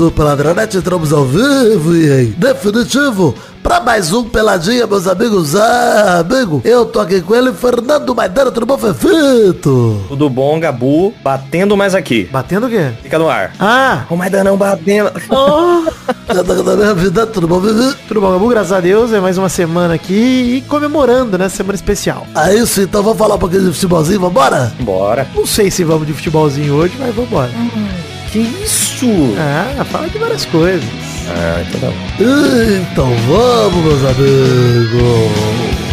Do Peladronete, entramos ao vivo e em definitivo para mais um Peladinha, meus amigos. Ah, amigo, eu tô aqui com ele, Fernando Maidana, tudo bom, Fefito? Tudo bom, Gabu? Batendo mais aqui. Batendo o quê? Fica no ar. Ah! O Maidanão batendo. Oh. da minha vida, tudo bom, Vivi? Tudo bom, Gabu? Graças a Deus, é mais uma semana aqui e comemorando, né? Semana especial. É isso, então vamos falar um pouquinho de futebolzinho, vambora? Bora. Não sei se vamos de futebolzinho hoje, mas vambora. Que isso? Ah, fala de várias coisas. Ah, então tá bom. Então vamos, meus amigos.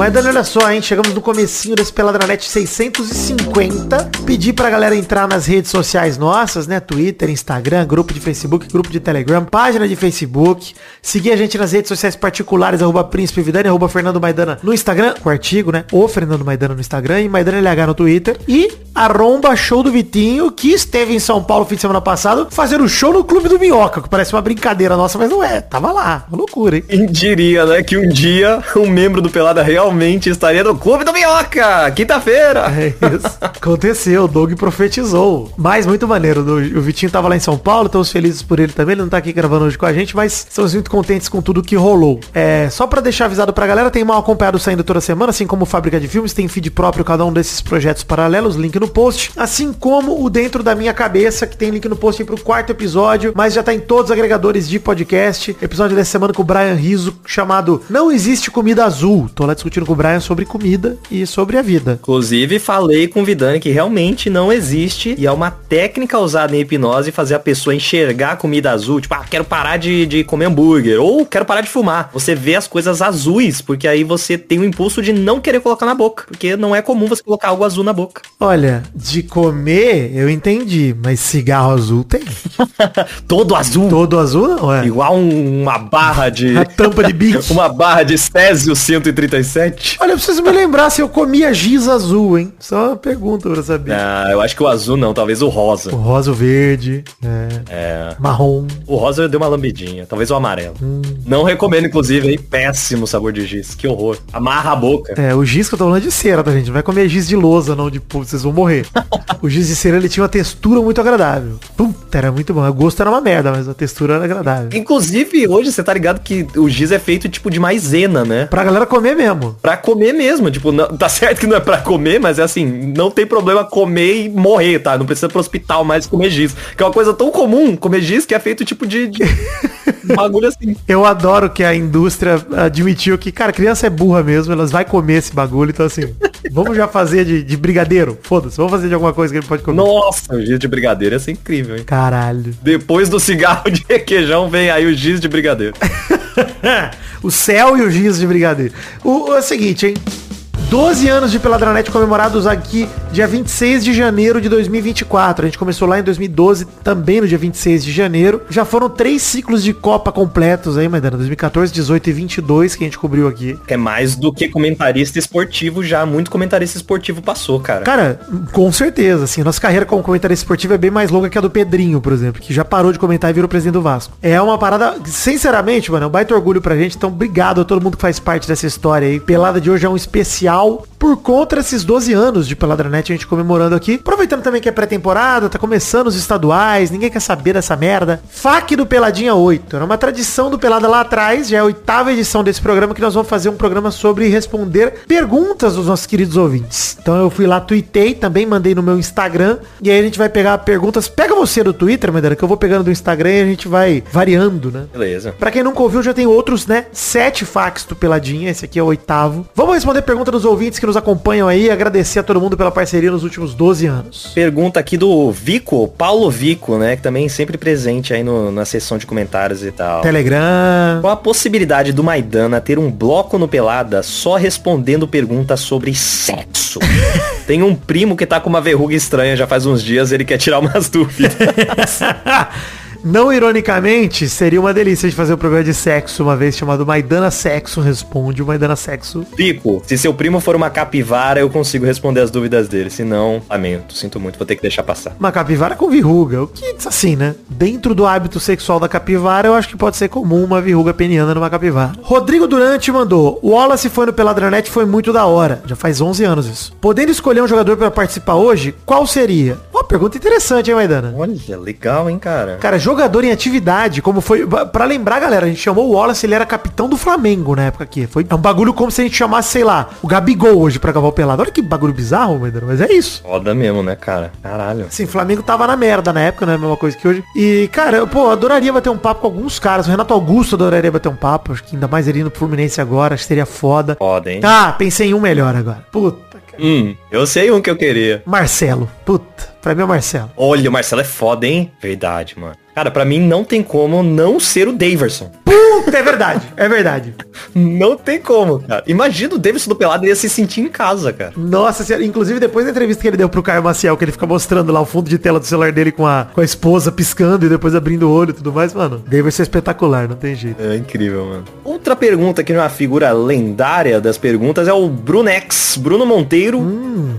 Mas Dani, olha só, hein? Chegamos no comecinho desse Peladranet 650. Pedi pra galera entrar nas redes sociais nossas, né? Twitter, Instagram, grupo de Facebook, grupo de Telegram, página de Facebook. Seguir a gente nas redes sociais particulares, arroba Príncipe Vidani, arroba Fernando Maidana no Instagram, o artigo, né? O Fernando Maidana no Instagram e Maidana LH no Twitter. E arromba show do Vitinho, que esteve em São Paulo fim de semana passado, fazendo show no Clube do Minhoca, que parece uma brincadeira nossa, mas não é. Tava lá. Uma loucura, hein? Quem diria, né, que um dia um membro do Pelada realmente estaria no Clube do Minhoca, quinta-feira. É isso. Aconteceu, o Doug profetizou. Mas muito maneiro. O Vitinho tava lá em São Paulo, estamos felizes por ele também. Ele não tá aqui gravando hoje com a gente, mas estamos muito contentes com tudo que rolou. É, só pra deixar avisado pra galera, tem mal acompanhado saindo toda semana, assim como Fábrica de Filmes, tem feed próprio cada um desses projetos paralelos, link no post. Assim como o Dentro da Minha Cabeça, que tem link no post pro quarto episódio, mas já tá em todos os agregadores de podcast. Episódio dessa semana com o Brian Riso, chamado Não Existe Comida Azul. Tô lá discutindo com o Brian sobre comida e sobre a vida. Inclusive, falei com o Vidani que realmente não existe e é uma técnica usada em hipnose fazer a pessoa enxergar a comida azul. Tipo, ah, quero parar de, de comer hambúrguer ou quero parar de fumar. Você vê as coisas azuis, porque aí você tem o impulso de não querer colocar na boca. Porque não é comum você colocar algo azul na boca. Olha, de comer eu entendi, mas cigarro azul tem. Todo azul. Todo azul não é? Igual um- uma barra de... A tampa de bico. uma barra de Césio 137. Olha, eu preciso me lembrar se eu comia giz azul, hein? Só uma pergunta pra saber. Ah, eu acho que o azul não, talvez o rosa. O rosa, o verde, é, É. marrom. O rosa deu uma lambidinha, talvez o amarelo. Não recomendo, inclusive, hein? Péssimo sabor de giz. Que horror. Amarra a boca. É, o giz que eu tô falando é de cera, tá, gente? Não vai comer giz de lousa, não, de pô, vocês vão morrer. o giz de cera, ele tinha uma textura muito agradável. Puta, era muito bom. O gosto era uma merda, mas a textura era agradável. Inclusive, hoje você tá ligado que o giz é feito tipo de maisena, né? Pra galera comer mesmo. Pra comer mesmo, tipo, não- tá certo que não é pra comer, mas é assim, não tem problema comer e morrer, tá? Não precisa pro hospital mais comer giz. Que é uma coisa tão comum, comer giz, que é feito tipo de, de bagulho assim. Eu adoro que a indústria admitiu que, cara, criança é burra mesmo, elas vai comer esse bagulho, então assim, vamos já fazer de, de brigadeiro, foda-se, vamos fazer de alguma coisa que ele pode comer. Nossa, o giz de brigadeiro ia ser incrível, hein? Caralho. Depois do cigarro de requeijão vem aí o giz de brigadeiro. o céu e o giz de brigadeiro. O, o- é o seguinte, hein? 12 anos de Peladranet comemorados aqui dia 26 de janeiro de 2024. A gente começou lá em 2012, também no dia 26 de janeiro. Já foram três ciclos de Copa completos aí, Maidana. 2014, 18 e 22 que a gente cobriu aqui. É mais do que comentarista esportivo já. Muito comentarista esportivo passou, cara. Cara, com certeza, assim, nossa carreira como comentarista esportivo é bem mais longa que a do Pedrinho, por exemplo, que já parou de comentar e virou presidente do Vasco. É uma parada, sinceramente, mano, é um baita orgulho pra gente, então obrigado a todo mundo que faz parte dessa história aí. Pelada de hoje é um especial final por conta desses 12 anos de Peladranet a gente comemorando aqui. Aproveitando também que é pré-temporada, tá começando os estaduais, ninguém quer saber dessa merda. FAQ do Peladinha 8. Era uma tradição do Pelada lá atrás, já é a oitava edição desse programa que nós vamos fazer um programa sobre responder perguntas dos nossos queridos ouvintes. Então eu fui lá, tuitei, também mandei no meu Instagram. E aí a gente vai pegar perguntas. Pega você do Twitter, Medera, que eu vou pegando do Instagram e a gente vai variando, né? Beleza. Pra quem nunca ouviu, já tem outros, né? Sete fax do Peladinha. Esse aqui é o oitavo. Vamos responder pergunta dos ouvintes que nos acompanham aí. Agradecer a todo mundo pela parceria nos últimos 12 anos. Pergunta aqui do Vico, Paulo Vico, né? Que também sempre presente aí no- na seção de comentários e tal. Telegram. Qual a possibilidade do Maidana ter um bloco no Pelada só respondendo perguntas sobre sexo? Tem um primo que tá com uma verruga estranha já faz uns dias, ele quer tirar umas dúvidas. Não ironicamente, seria uma delícia de fazer um programa de sexo uma vez chamado Maidana Sexo Responde. O Maidana Sexo. Pico, se seu primo for uma capivara, eu consigo responder as dúvidas dele. Se não, lamento. Sinto muito, vou ter que deixar passar. Uma capivara com verruga. O que, assim, né? Dentro do hábito sexual da capivara, eu acho que pode ser comum uma verruga peniana numa capivara. Rodrigo Durante mandou. O Wallace foi no Peladranet foi muito da hora. Já faz 11 anos isso. Podendo escolher um jogador para participar hoje, qual seria? Pergunta interessante, hein, Maidana? Olha, legal, hein, cara. Cara, jogador em atividade, como foi. Pra lembrar, galera, a gente chamou o Wallace, ele era capitão do Flamengo na época aqui. Foi é um bagulho como se a gente chamasse, sei lá, o Gabigol hoje pra gravar o pelado. Olha que bagulho bizarro, Maidana, mas é isso. Foda mesmo, né, cara? Caralho. Sim, Flamengo tava na merda na época, né? A mesma coisa que hoje. E, cara, pô, eu adoraria bater um papo com alguns caras. O Renato Augusto adoraria bater um papo. Acho que ainda mais ele indo pro Fluminense agora, acho que seria foda. Foda, hein? Ah, pensei em um melhor agora. Puta. Hum, eu sei um que eu queria. Marcelo. Puta, pra mim é o Marcelo. Olha, o Marcelo é foda, hein? Verdade, mano. Cara, pra mim não tem como não ser o Daverson. Puta, é verdade, é verdade. Não tem como, cara. Imagina o Davidson do Pelado ia se sentir em casa, cara. Nossa senhora, inclusive depois da entrevista que ele deu pro Caio Maciel, que ele fica mostrando lá o fundo de tela do celular dele com a, com a esposa piscando e depois abrindo o olho e tudo mais, mano. Daverson é espetacular, não tem jeito. É incrível, mano. Outra pergunta que não é uma figura lendária das perguntas é o Brunex, Bruno Monteiro,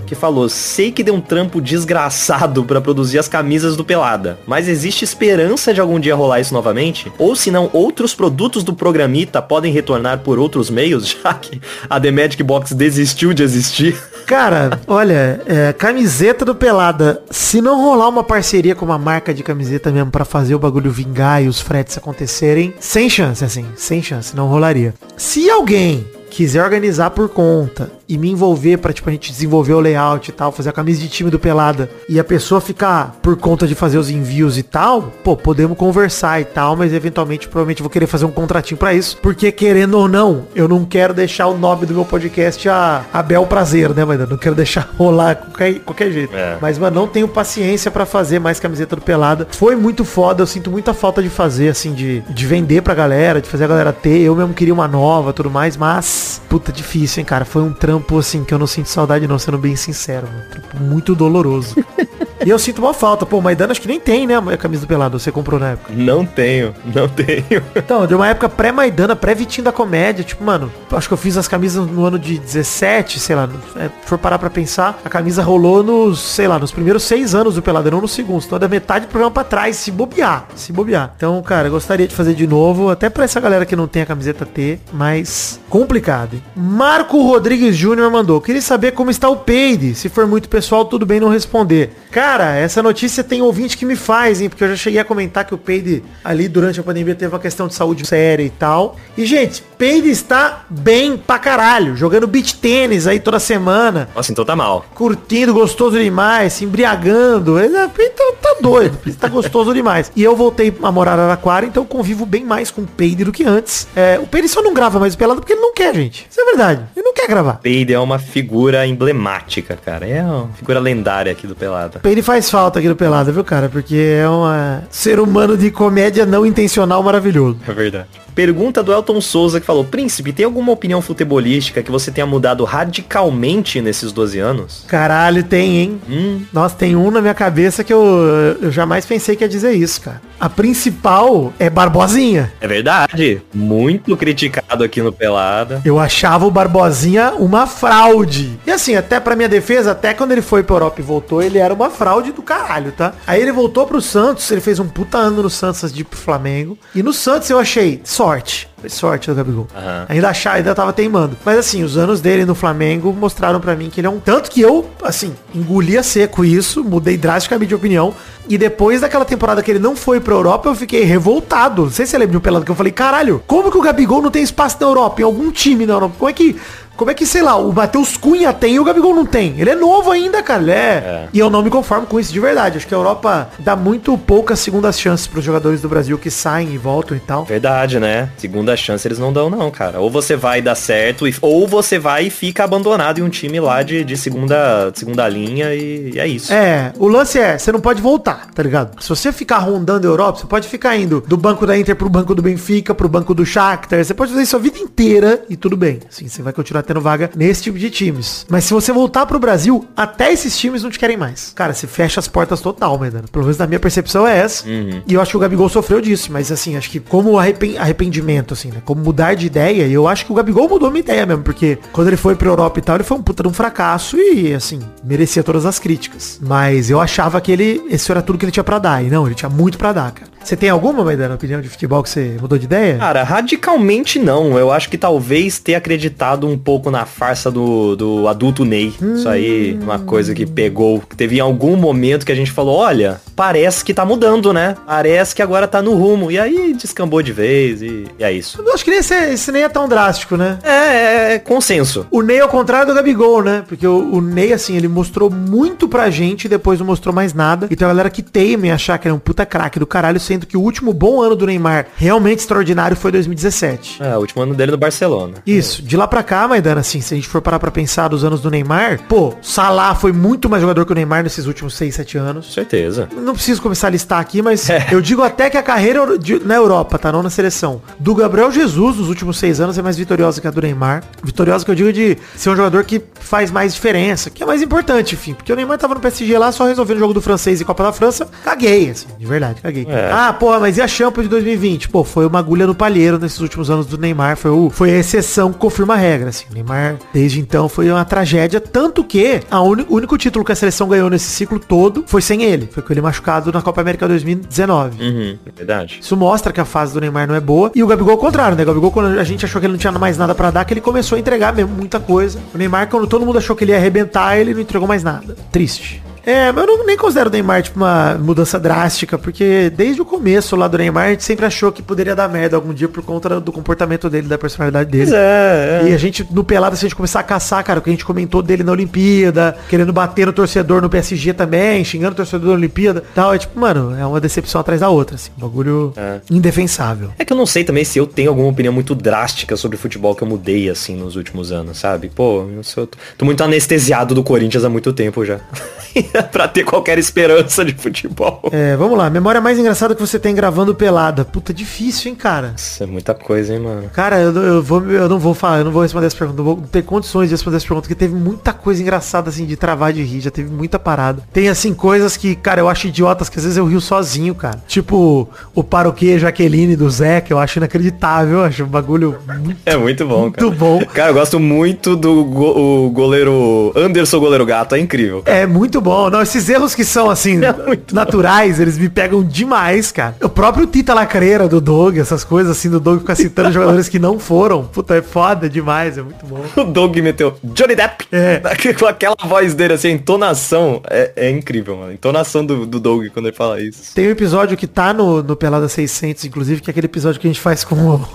que falou: "Sei que deu um trampo desgraçado pra produzir as camisas do Pelada, mas existe esperança de algum dia rolar isso novamente? Ou se não, outros produtos do programita podem retornar por outros meios, já que a The Magic Box desistiu de existir?" Cara, olha, é, camiseta do Pelada, se não rolar uma parceria com uma marca de camiseta mesmo pra fazer o bagulho vingar e os fretes acontecerem, sem chance, assim, sem chance, não rolaria. Se alguém quiser organizar por conta e me envolver pra, tipo, a gente desenvolver o layout e tal, fazer a camisa de time do Pelada e a pessoa ficar por conta de fazer os envios e tal, pô, podemos conversar e tal, mas eventualmente, provavelmente vou querer fazer um contratinho pra isso, porque querendo ou não, eu não quero deixar o nome do meu podcast a, a bel prazer, né, mas eu não quero deixar rolar qualquer, qualquer jeito. É. Mas, mano, não tenho paciência pra fazer mais camiseta do Pelada. Foi muito foda, eu sinto muita falta de fazer, assim, de, de vender pra galera, de fazer a galera ter. Eu mesmo queria uma nova, tudo mais, mas, puta, difícil, hein, cara. Foi um trampo, assim, que eu não sinto saudade não, sendo bem sincero, mano. Trampo muito doloroso. e eu sinto uma falta. Pô, Maidana acho que nem tem, né, a camisa do Pelado, você comprou na época. Não tenho, não tenho. Então, deu uma época pré-Maidana, pré-Vitinho da Comédia. Tipo, mano, acho que eu fiz as camisas no ano de 17, sei lá. É, se for parar pra pensar, a camisa rolou nos, sei lá, nos primeiros seis anos do Pelado, não no segundo. Então, é da metade do programa pra trás, se bobear. Se bobear. Então, cara, eu gostaria de fazer de novo, até pra essa galera que não tem a camiseta ter, mas complicado. hein? Marco Rodrigues Júnior mandou. Queria saber como está o Peide. Se for muito pessoal, tudo bem não responder. Cara, essa notícia tem ouvinte que me faz, hein? Porque eu já cheguei a comentar que o Peide ali durante a pandemia teve uma questão de saúde séria e tal. E, gente, Peide está bem pra caralho. Jogando beach tênis aí toda semana. Nossa, então tá mal. Curtindo, gostoso demais, se embriagando. Ele ele tá, doido, ele tá gostoso demais. E eu voltei a morar em Araquara, então eu convivo bem mais com o Peide do que antes. É, o Peide só não grava mais o pelado porque ele não quer, gente. Isso é verdade. Ele não quer gravar. Peide é uma figura emblemática, cara. É uma figura lendária aqui do Pelada. Peide faz falta aqui no Pelada, viu, cara? Porque é um ser humano de comédia não intencional maravilhoso. É verdade. Pergunta do Elton Souza que falou, Príncipe, tem alguma opinião futebolística que você tenha mudado radicalmente nesses 12 anos? Caralho, tem, hein? Hum, Nossa, tem um na minha cabeça que eu, eu jamais pensei que ia dizer isso, cara. A principal é Barbosinha. é verdade. Muito criticado aqui no Pelada. Eu achava o Barbosinha uma fraude. E assim, até pra minha defesa, até quando ele foi pra Europa e voltou, ele era uma fraude do caralho, tá? Aí ele voltou pro Santos, ele fez um puta ano no Santos de ir pro Flamengo. E no Santos eu achei sorte. Foi sorte do Gabigol. Aham. Ainda achava, ainda tava teimando. Mas assim, os anos dele no Flamengo mostraram pra mim que ele é um... Tanto que eu, assim, engolia seco isso, mudei drasticamente de opinião. E depois daquela temporada que ele não foi pra Europa, eu fiquei revoltado. Não sei se você lembra de um pelado que eu falei, caralho, como que o Gabigol não tem espaço na Europa? Em algum time na Europa? Como é que... Como é que, sei lá, o Matheus Cunha tem e o Gabigol não tem? Ele é novo ainda, cara. Ele é... É. E eu não me conformo com isso de verdade. Acho que a Europa dá muito poucas segundas chances pros jogadores do Brasil que saem e voltam e tal. Verdade, né? Segunda chance eles não dão não, cara. Ou você vai dar certo, e- ou você vai e fica abandonado em um time lá de, de segunda, de segunda linha e, e é isso. É, o lance é, você não pode voltar, tá ligado? Se você ficar rondando a Europa, você pode ficar indo do banco da Inter pro banco do Benfica, pro banco do Shakhtar, você pode fazer isso a vida inteira e tudo bem. Assim, você vai continuar tendo tendo vaga nesse tipo de times. Mas se você voltar pro Brasil, até esses times não te querem mais. Cara, você fecha as portas total, Maidana. Pelo menos na minha percepção é essa. E eu acho que o Gabigol sofreu disso, mas assim, acho que como arrepen- arrependimento, assim, né? Como mudar de ideia, eu acho que o Gabigol mudou minha ideia mesmo, porque quando ele foi pra Europa e tal, ele foi um puta de um fracasso e, assim, merecia todas as críticas. Mas eu achava que ele, esse era tudo que ele tinha pra dar. E não, ele tinha muito pra dar, cara. Você tem alguma, Maidana, opinião de futebol que você mudou de ideia? Cara, radicalmente não. Eu acho que talvez ter acreditado um pouco na farsa do, do adulto Ney. Isso aí, uma coisa que pegou. Que teve em algum momento que a gente falou, olha, parece que tá mudando, né? Parece que agora tá no rumo. E aí descambou de vez e, e é isso. Eu acho que nem esse, esse nem é tão drástico, né? É, é, é consenso. O Ney ao contrário do Gabigol, né? Porque o, o Ney, assim, ele mostrou muito pra gente e depois não mostrou mais nada. E tem a galera que teima em achar que ele é um puta craque do caralho, sendo que o último bom ano do Neymar realmente extraordinário foi 2017. É, o último ano dele no Barcelona. Isso, de lá pra cá, Maidana, assim, se a gente for parar pra pensar dos anos do Neymar, pô, Salah foi muito mais jogador que o Neymar nesses últimos 6, 7 Com anos. certeza. Não preciso começar a listar aqui, mas eu digo até que a carreira de- na Europa, tá? Não na seleção. Do Gabriel Jesus, nos últimos seis anos, é mais vitoriosa que a do Neymar. Vitoriosa que eu digo de ser um jogador que faz mais diferença, que é mais importante, enfim. Porque o Neymar tava no PSG lá, só resolvendo o jogo do francês e Copa da França. Caguei, assim, de verdade, caguei. É. Ah, porra, mas e a Champions de 2020? Pô, foi uma agulha no palheiro nesses últimos anos do Neymar. Foi, o, foi a exceção que confirma a regra, assim. O Neymar, desde então, foi uma tragédia. Tanto que o único título que a seleção ganhou nesse ciclo todo foi sem ele. Foi com ele machucado na Copa América 2019. Uhum, é verdade. Isso mostra que a fase do Neymar não é boa. E o Gabigol ao contrário, né? O Gabigol, quando a gente achou que ele não tinha mais nada pra dar, que ele começou a entregar mesmo muita coisa. O Neymar, quando todo mundo achou que ele ia arrebentar, ele não entregou mais nada. Triste. É, mas eu não, nem considero o Neymar tipo uma mudança drástica, porque desde o começo lá do Neymar, a gente sempre achou que poderia dar merda algum dia por conta do comportamento dele, da personalidade dele. É, é. E a gente, no pelado, se a gente começar a caçar, cara, o que a gente comentou dele na Olimpíada, querendo bater no torcedor no PSG também, xingando o torcedor na Olimpíada tal. É tipo, mano, é uma decepção atrás da outra, assim. Um bagulho É. indefensável. É que eu não sei também se eu tenho alguma opinião muito drástica sobre futebol que eu mudei, assim, nos últimos anos, sabe? Pô, eu sou, tô muito anestesiado do Corinthians há muito tempo já. pra ter qualquer esperança de futebol. É, vamos lá. Memória mais engraçada que você tem gravando pelada. Puta, difícil, hein, cara. Isso é muita coisa, hein, mano. Cara, eu, eu vou, eu não vou falar, eu não vou responder essa pergunta. Eu vou ter condições de responder essa pergunta, porque teve muita coisa engraçada, assim, de travar de rir. Já teve muita parada. Tem, assim, coisas que, cara, eu acho idiotas, que às vezes eu rio sozinho, cara. Tipo, o paroquê Jaqueline do Zé, que eu acho inacreditável. Eu acho um bagulho muito É muito bom, Muito cara. bom. Cara, eu gosto muito do go- o goleiro Anderson Goleiro Gato, é incrível. É muito bom. Não, esses erros que são, assim, É naturais, eles me pegam demais, cara. O próprio Tita Lacreira do Doug, essas coisas assim, do Doug ficar citando jogadores que não foram. Puta, é foda demais, é muito bom. O Doug meteu Johnny Depp. É. Com aquela voz dele, assim, a entonação é, é incrível, mano. A entonação do, do Doug quando ele fala isso. Tem um episódio que tá no, no Pelada 600, inclusive, que é aquele episódio que a gente faz com o,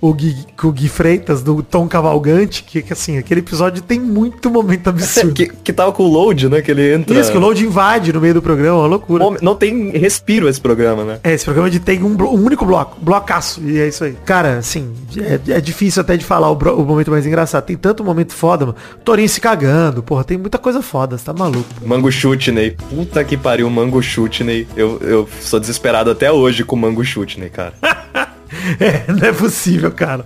o, Gui, com o Gui Freitas, do Tom Cavalgante, que, que, assim, aquele episódio tem muito momento absurdo. Que, que tava com o load, né? Que ele entra. Isso, que o Load invade no meio do programa, uma loucura. Bom, Não tem respiro esse programa, né? É, esse programa de tem um, blo- um único bloco, blocaço, e é isso aí. Cara, assim, é, é difícil até de falar o, o momento mais engraçado. Tem tanto momento foda, mano. Torinho se cagando, porra, tem muita coisa foda, você tá maluco. Mango Chutney. Puta que pariu, Mango Chutney. Eu, eu sou desesperado até hoje com Mango Chutney, cara. É, não é possível, cara.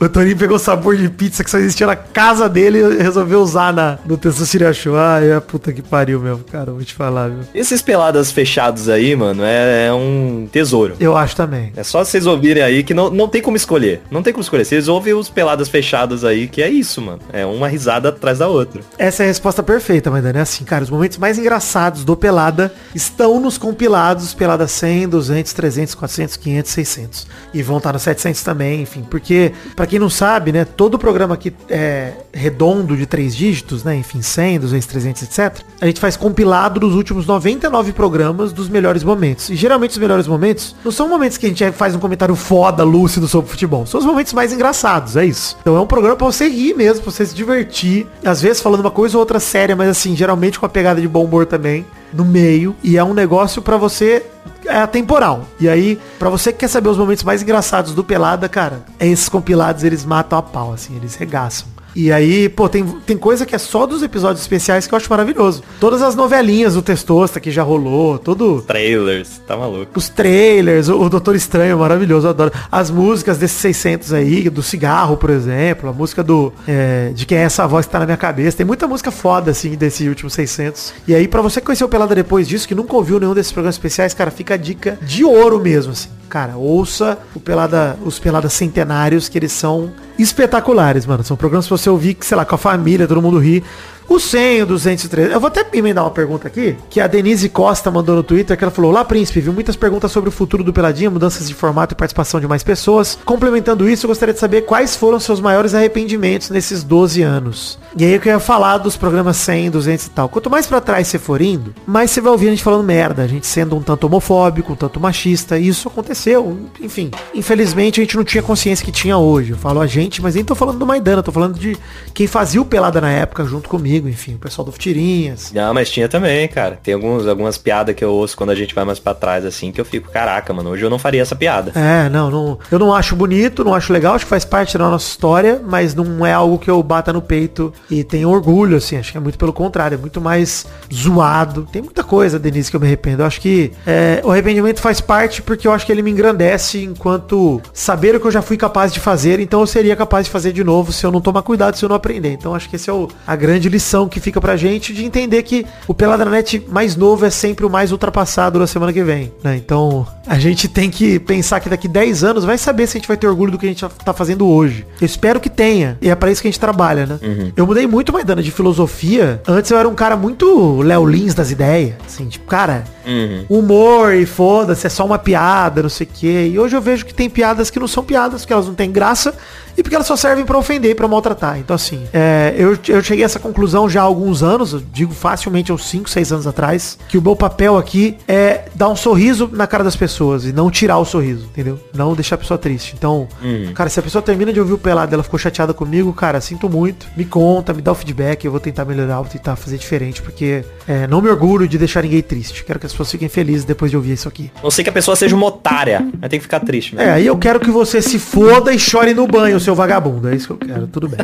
O Torinho pegou sabor de pizza que só existia na casa dele e resolveu usar na, no Testosterone Show. Ai, é a puta que pariu mesmo, cara, vou te falar, viu. Esses peladas fechados aí, mano, é, é um tesouro. Eu acho também. É só vocês ouvirem aí que não, não tem como escolher. Não tem como escolher. Vocês ouvem os peladas fechados aí, que é isso, mano. É uma risada atrás da outra. Essa é a resposta perfeita, Maidana. É assim, cara, os momentos mais engraçados do Pelada estão nos compilados Pelada 100, 200, 300, 400, 500, 600. E vão estar no 700 também, enfim. Porque, pra quem não sabe, né, todo programa aqui é redondo de três dígitos, né, enfim, 100, 200, 300, etc. A gente faz compilado dos últimos 99 programas dos melhores momentos. E geralmente os melhores momentos não são momentos que a gente faz um comentário foda, lúcido sobre futebol. São os momentos mais engraçados, é isso. Então é um programa pra você rir mesmo, pra você se divertir. Às vezes falando uma coisa ou outra séria, mas assim, geralmente com a pegada de bom humor também no meio. E é um negócio pra você é atemporal. E aí, pra você que quer saber os momentos mais engraçados do Pelada, cara, é esses compilados, eles matam a pau, assim, eles regaçam. E aí, pô, tem, tem coisa que é só dos episódios especiais que eu acho maravilhoso. Todas as novelinhas do Testosta que já rolou, todo... Trailers, tá maluco. Os trailers, o, o Doutor Estranho, maravilhoso, eu adoro. As músicas desses 600 aí, do Cigarro, por exemplo, a música do... É, de quem é essa voz que tá na minha cabeça. Tem muita música foda, assim, desse último 600. E aí, pra você conhecer o Pelada depois disso, que nunca ouviu nenhum desses programas especiais, cara, fica a dica de ouro mesmo, assim. Cara, ouça o Pelada, os Peladas Centenários, que eles são espetaculares, mano. São programas pra você ouvir, que, sei lá, com a família, todo mundo ri. O 100, o 203. Eu vou até emendar uma pergunta aqui, que a Denise Costa mandou no Twitter, que ela falou, Olá, príncipe, viu muitas perguntas sobre o futuro do Peladinha, mudanças de formato e participação de mais pessoas. Complementando isso, eu gostaria de saber quais foram seus maiores arrependimentos nesses 12 anos. E aí eu queria falar dos programas 100, 200 e tal. Quanto mais pra trás você for indo, mais você vai ouvir a gente falando merda, a gente sendo um tanto homofóbico, um tanto machista, e isso aconteceu. Enfim, infelizmente a gente não tinha consciência que tinha hoje. Eu falo a gente, mas nem tô falando do Maidana, tô falando de quem fazia o Pelada na época junto comigo, enfim, o pessoal do Tirinhas. Não, mas tinha também, cara. Tem alguns, algumas piadas que eu ouço quando a gente vai mais pra trás, assim, que eu fico, caraca, mano, hoje eu não faria essa piada. É, não, não, eu não acho bonito, não acho legal, acho que faz parte da nossa história, mas não é algo que eu bata no peito e tenho orgulho, assim, acho que é muito pelo contrário, é muito mais zoado. Tem muita coisa, Denise, que eu me arrependo. Eu acho que é, o arrependimento faz parte porque eu acho que ele me engrandece enquanto saber o que eu já fui capaz de fazer, então eu seria capaz de fazer de novo se eu não tomar cuidado, se eu não aprender. Então acho que esse é o, a grande lição que fica pra gente de entender que o Peladranet mais novo é sempre o mais ultrapassado na semana que vem, né? Então a gente tem que pensar que daqui 10 anos vai saber se a gente vai ter orgulho do que a gente tá fazendo hoje. Eu espero que tenha. E é para isso que a gente trabalha, né? Uhum. Eu mudei muito, Maidana, de filosofia. Antes eu era um cara muito Léo Lins das ideias. Assim, tipo, cara, Uhum. humor e foda-se, é só uma piada, não sei o quê. E hoje eu vejo que tem piadas que não são piadas, porque elas não têm graça e porque elas só servem pra ofender e pra maltratar. Então, assim, é, eu, eu cheguei a essa conclusão já há alguns anos, eu digo facilmente uns 5, 6 anos atrás, que o meu papel aqui é dar um sorriso na cara das pessoas e não tirar o sorriso, entendeu? Não deixar a pessoa triste. Então, Uhum. cara, se a pessoa termina de ouvir o pelado, ela ficou chateada comigo, cara, sinto muito, me conta, me dá o feedback, eu vou tentar melhorar, vou tentar fazer diferente, porque é, não me orgulho de deixar ninguém triste. Quero que as pessoas fiquem felizes depois de ouvir isso aqui. Não sei que a pessoa seja uma otária. Aí tem que ficar triste, É, né? aí eu quero que você se foda e chore no banho, seu vagabundo. É isso que eu quero, tudo bem.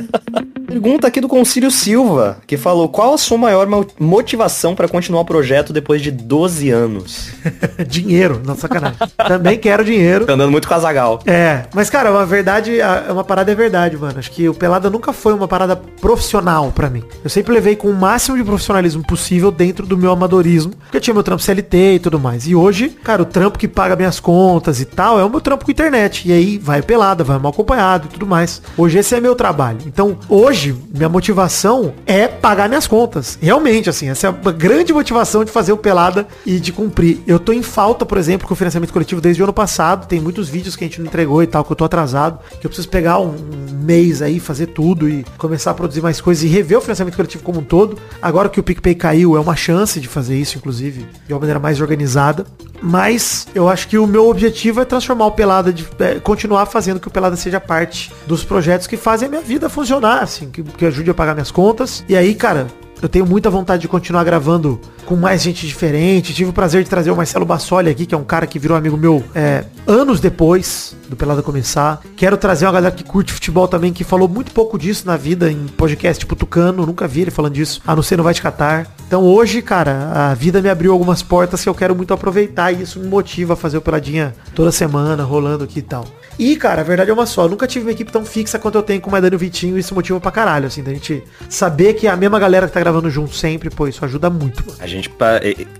Pergunta aqui do Concílio Silva, que falou, qual a sua maior mo- motivação pra continuar o projeto depois de 12 anos? dinheiro, não sacanagem. Também quero dinheiro. Tá andando muito com a Zagal. É, mas cara, uma verdade, a- uma parada é verdade, mano. Acho que o Pelada nunca foi uma parada profissional pra mim. Eu sempre levei com o máximo de profissionalismo possível dentro do meu amadorismo, porque eu tinha meu trampo CLT e tudo mais. E hoje, cara, o trampo que paga minhas contas e tal é o meu trampo com internet. E aí vai Pelada, vai mal acompanhado e tudo mais. Hoje esse é meu trabalho. Então, hoje, minha motivação é pagar minhas contas. Realmente, assim, essa é a grande motivação de fazer o Pelada e de cumprir. Eu tô em falta, por exemplo, com o financiamento coletivo desde o ano passado. Tem muitos vídeos que a gente não entregou e tal, que eu tô atrasado. Que eu preciso pegar um, um mês aí, fazer tudo e começar a produzir mais coisas e rever o financiamento coletivo como um todo. Agora que o PicPay caiu, é uma chance de fazer isso, inclusive, de uma maneira mais organizada. Mas eu acho que o meu objetivo é transformar o Pelada, de, é, continuar fazendo que o Pelada seja parte dos projetos que fazem a minha vida funcionar, assim, que, que ajude a pagar minhas contas. E aí, cara, eu tenho muita vontade de continuar gravando com mais gente diferente. Tive o prazer de trazer o Marcelo Bassoli aqui, que é um cara que virou amigo meu é, anos depois do Pelada começar. Quero trazer uma galera que curte futebol também, que falou muito pouco disso na vida em podcast tipo Tucano. Nunca vi ele falando disso, a não ser no Vai Te Catar. Então hoje, cara, a vida me abriu algumas portas que eu quero muito aproveitar e isso me motiva a fazer o Peladinha toda semana, rolando aqui e tal. E, cara, a verdade é uma só. Eu nunca tive uma equipe tão fixa quanto eu tenho com o Maidana e o Vitinho. E isso motiva pra caralho, assim, da gente saber que é a mesma galera que tá gravando junto sempre, pô, isso ajuda muito, mano. A gente,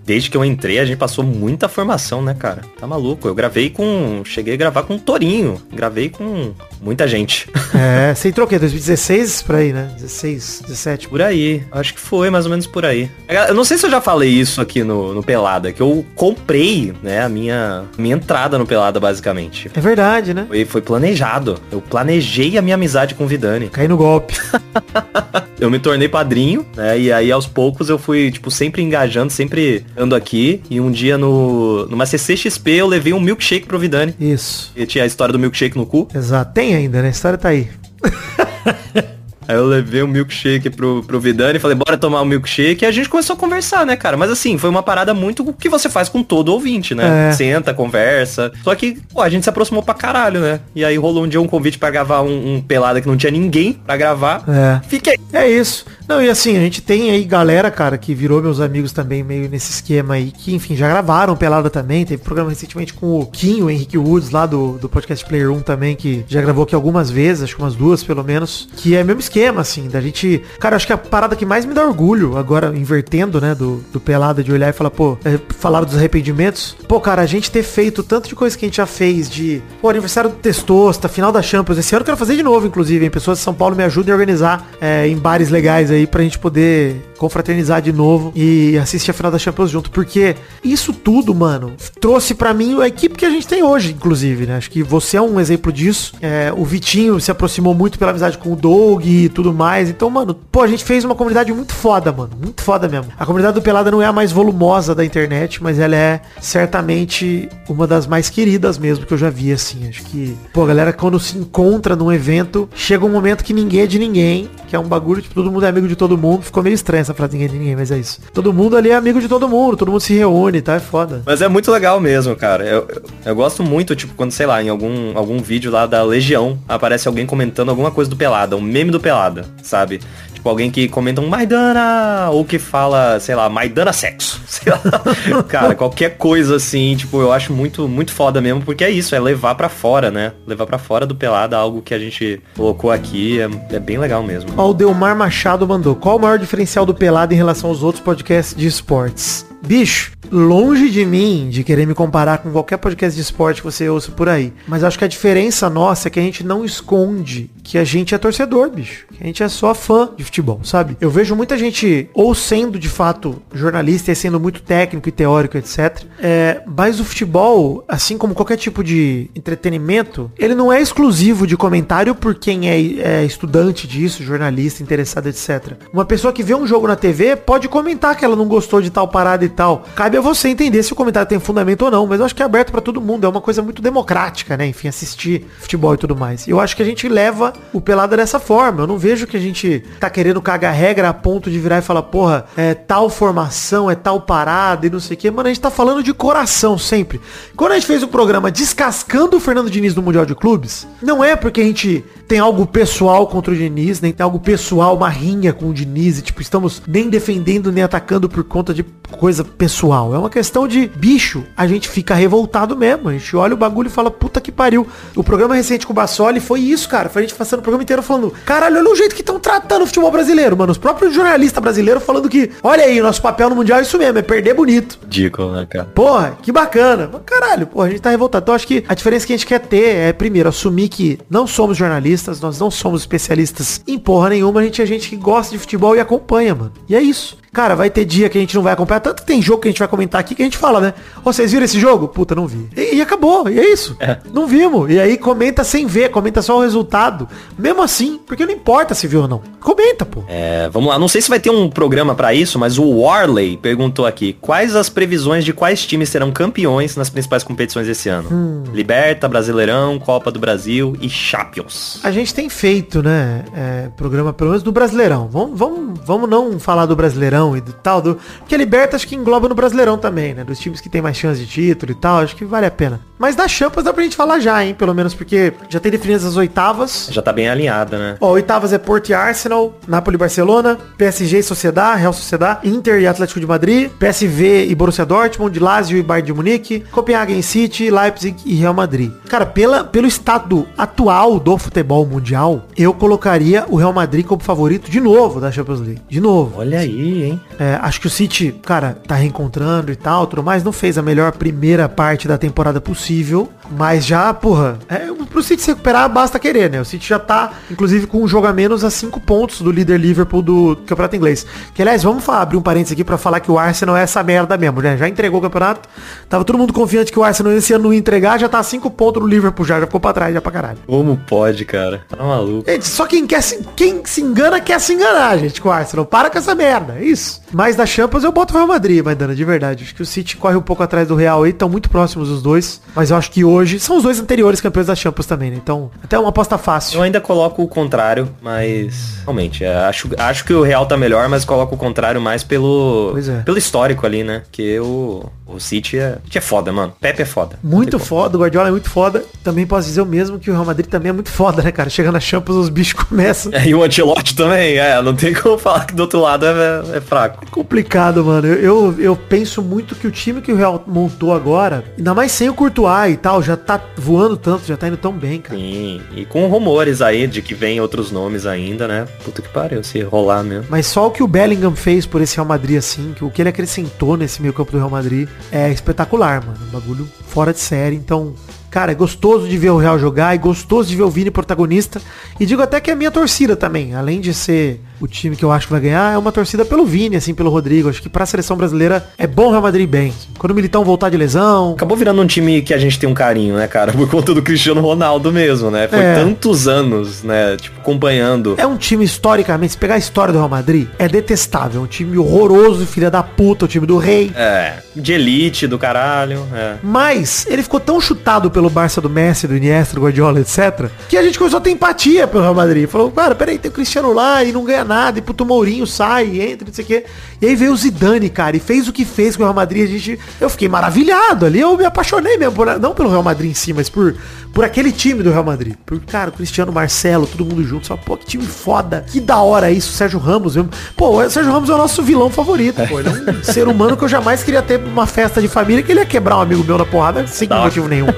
desde que eu entrei, a gente passou muita formação, né, cara? Tá maluco. Eu gravei com. Cheguei a gravar com o Torinho. Gravei com muita gente. É, você entrou o quê? 2016 por aí, né? 16, 17. Por aí. Acho que foi mais ou menos por aí. Eu não sei se eu já falei isso aqui no, no Pelada, que eu comprei, né, a minha, minha entrada no Pelada, basicamente. É verdade, né? Foi, foi planejado. Eu planejei a minha amizade com o Vidani. Caí no golpe. Eu me tornei padrinho, né? E aí aos poucos eu fui, tipo, sempre engajando, sempre ando aqui. E um dia no numa CCXP eu levei um milkshake pro Vidani. Isso. E tinha a história do milkshake no cu. Exato. Tem ainda, né? A história tá aí. Aí eu levei um milkshake pro, pro Vidani e falei, bora tomar um milkshake. E a gente começou a conversar, né, cara? Mas assim, foi uma parada muito que você faz com todo ouvinte, né? É. Senta, conversa. Só que, pô, a gente se aproximou pra caralho, né? E aí rolou um dia um convite pra gravar um, um pelada que não tinha ninguém pra gravar. É. Fiquei. É isso. Não, e assim, a gente tem aí galera, cara, que virou meus amigos também, meio nesse esquema aí, que, enfim, já gravaram Pelada também. Teve programa recentemente com o Kim, o Henrique Woods, lá do, do podcast Player 1 também, que já gravou aqui algumas vezes, acho que umas duas pelo menos. Que é mesmo esquema, assim, da gente. Cara, acho que a parada que mais me dá orgulho, agora invertendo, né, do, do Pelada, de olhar e falar, pô, é, falaram dos arrependimentos. Pô, cara, a gente ter feito tanto de coisa que a gente já fez, de, pô, aniversário do Testosta, final da Champions. Esse ano eu quero fazer de novo, inclusive, hein? Pessoas de São Paulo me ajudem a organizar é, em bares legais aí pra gente poder confraternizar de novo e assistir a final da Champions junto. Porque isso tudo, mano, trouxe pra mim a equipe que a gente tem hoje, inclusive, né? Acho que você é um exemplo disso. É, o Vitinho se aproximou muito pela amizade com o Doug e tudo mais. Então, mano, pô, a gente fez uma comunidade muito foda, mano. Muito foda mesmo. A comunidade do Pelada não é a mais volumosa da internet, mas ela é certamente uma das mais queridas mesmo que eu já vi, assim. Acho que, pô, a galera quando se encontra num evento, chega um momento que ninguém é de ninguém, que é um bagulho, tipo, todo mundo é amigo de todo mundo. Ficou meio estranha essa frase, ninguém é de ninguém, mas é isso. Todo mundo ali é amigo de todo mundo, todo mundo se reúne, tá? É foda. Mas é muito legal mesmo, cara. Eu, eu, eu gosto muito, tipo, quando, sei lá, em algum, algum vídeo lá da Legião, aparece alguém comentando alguma coisa do Pelada, um meme do Pelada, sabe? Tipo, alguém que comenta um Maidana, ou que fala, sei lá, Maidana sexo. Sei lá. Cara, qualquer coisa assim, tipo, eu acho muito, muito foda mesmo, porque é isso, é levar pra fora, né? Levar pra fora do Pelada algo que a gente colocou aqui, é, é bem legal mesmo. Ó, o Delmar Machado mandou. Qual o maior diferencial do Pelado em relação aos outros podcasts de esportes? Bicho, longe de mim de querer me comparar com qualquer podcast de esporte que você ouça por aí. Mas acho que a diferença nossa é que a gente não esconde que a gente é torcedor, bicho. Que a gente é só fã de futebol, sabe? Eu vejo muita gente ou sendo de fato jornalista e sendo muito técnico e teórico, etc. É, mas o futebol, assim como qualquer tipo de entretenimento, ele não é exclusivo de comentário por quem é, é estudante disso, jornalista, interessado, etc. Uma pessoa que vê um jogo na TV pode comentar que ela não gostou de tal parada e tal. Cabe a você entender se o comentário tem fundamento ou não, mas eu acho que é aberto para todo mundo, é uma coisa muito democrática, né? Enfim, assistir futebol e tudo mais. Eu acho que a gente leva o pelada dessa forma. Eu não vejo que a gente tá querendo cagar regra a ponto de virar e falar, porra, é tal formação, é tal parada e não sei o quê. Mano, a gente tá falando de coração sempre. Quando a gente fez o programa descascando o Fernando Diniz no Mundial de Clubes, não é porque a gente tem algo pessoal contra o Diniz, nem tem algo pessoal, uma rinha com o Diniz, e tipo, estamos nem defendendo nem atacando por conta de coisa pessoal. É uma questão de bicho, a gente fica revoltado mesmo. A gente olha o bagulho e fala, puta que pariu. O programa recente com o Bassoli foi isso, cara. Foi a gente passando o programa inteiro falando, caralho, olha o jeito que estão tratando o futebol brasileiro, mano. Os próprios jornalistas brasileiros falando que, olha aí, o nosso papel no Mundial é isso mesmo, é perder bonito. Ridículo, né, cara? Porra, que bacana. Caralho, porra, a gente tá revoltado. Então acho que a diferença que a gente quer ter é, primeiro, assumir que não somos jornalistas, nós não somos especialistas em porra nenhuma, a gente é gente que gosta de futebol e acompanha, mano. E é isso. Cara, vai ter dia que a gente não vai acompanhar. Tanto tem jogo que a gente vai comentar aqui que a gente fala, né? Ô, vocês viram esse jogo? Puta, não vi. E, e acabou, e é isso. É. Não vimos. E aí comenta sem ver, comenta só o resultado. Mesmo assim, porque não importa se viu ou não. Comenta, pô. É, vamos lá, não sei se vai ter um programa pra isso, mas o Warley perguntou aqui, quais as previsões de quais times serão campeões nas principais competições esse ano? Hum. Liberta, Brasileirão, Copa do Brasil e Champions. A gente tem feito, né, é, programa pelo menos do Brasileirão. Vamos, vamos, vamos não falar do Brasileirão e do tal, do, porque a Liberta acho que engloba no Brasileirão também, né, dos times que tem mais chance de título e tal, acho que vale a pena. Mas da Champions dá pra gente falar já, hein, pelo menos porque já tem definidas as oitavas. Já tá bem alinhada, né? Ó, oitavas é Porto e Arsenal, Napoli e Barcelona, PSG e Sociedad, Real Sociedad, Inter e Atlético de Madrid, PSV e Borussia Dortmund, Lazio e Bayern de Munique, Copenhagen City, Leipzig e Real Madrid. Cara, pela, pelo estado atual do futebol mundial, eu colocaria o Real Madrid como favorito de novo da Champions League. De novo. Olha aí, hein? É, acho que o City, cara, tá reencontrando e tal, tudo mais. Não fez a melhor primeira parte da temporada possível. Mas já, porra, é, pro City se recuperar, basta querer, né? O City já tá, inclusive, com um jogo a menos a cinco pontos do líder Liverpool do Campeonato Inglês. Que, aliás, vamos falar, abrir um parênteses aqui pra falar que o Arsenal é essa merda mesmo, né? Já entregou o campeonato. Tava todo mundo confiante que o Arsenal esse ano não ia entregar, já tá a cinco pontos no Liverpool já, já ficou pra trás, já pra caralho. Como pode, cara? Tá maluco. Gente, só quem quer se, quem se engana quer se enganar, gente, com o Arsenal. Para com essa merda, é isso. Mas da Champions eu boto o Real Madrid, Maidana, de verdade. Acho que o City corre um pouco atrás do Real aí, estão muito próximos os dois. Mas eu acho que hoje hoje. São os dois anteriores campeões da Champions também, né? Então, até uma aposta fácil. Eu ainda coloco o contrário, mas realmente, é, acho, acho que o Real tá melhor, mas coloco o contrário mais pelo, Pois é. pelo histórico ali, né? Que o, o City é, City é foda, mano. Pepe é foda. Muito foda, o Guardiola é muito foda. Também posso dizer o mesmo que o Real Madrid também é muito foda, né, cara? Chega na Champions, os bichos começam. É, e o Ancelotti também, é, não tem como falar que do outro lado é, é fraco. complicado, mano. Eu, eu, eu penso muito que o time que o Real montou agora, ainda mais sem o Courtois e tal, já tá voando tanto, já tá indo tão bem, cara. Sim, e com rumores aí de que vem outros nomes ainda, né? Puta que pariu, se rolar mesmo. Mas só o que o Bellingham fez por esse Real Madrid, assim, que o que ele acrescentou nesse meio campo do Real Madrid é espetacular, mano. Um bagulho fora de série. Então, cara, é gostoso de ver o Real jogar, é gostoso de ver o Vini protagonista. E digo até que é a minha torcida também. Além de ser o time que eu acho que vai ganhar, é uma torcida pelo Vini, assim, pelo Rodrigo. Acho que pra seleção brasileira é bom o Real Madrid bem. Quando o Militão voltar de lesão, Acabou virando um time que a gente tem um carinho, né, cara? Por conta do Cristiano Ronaldo mesmo, né? Foi É. tantos anos, né? Tipo, acompanhando. É um time historicamente, se pegar a história do Real Madrid, é detestável. É um time horroroso, filha da puta, o time do rei. É, de elite do caralho. É. Mas ele ficou tão chutado pelo Barça do Messi, do Iniesta, do Guardiola, etc. Que a gente começou a ter empatia pelo Real Madrid. Falou, cara, peraí, tem o Cristiano lá e não ganha nada. E puto Mourinho sai, entra, não sei o quê. E aí veio o Zidane, cara, e fez o que fez com o Real Madrid. A gente, eu fiquei maravilhado ali. Eu me apaixonei mesmo, por- não pelo Real Madrid em si, mas por, por aquele time do Real Madrid. Por, cara, o Cristiano, Marcelo, todo mundo junto. Só, pô, que time foda. Que da hora isso, Sérgio Ramos mesmo. Pô, o Sérgio Ramos é o nosso vilão favorito, pô. Ele é um ser humano que eu jamais queria ter uma festa de família que ele ia quebrar um amigo meu na porrada sem motivo nenhum.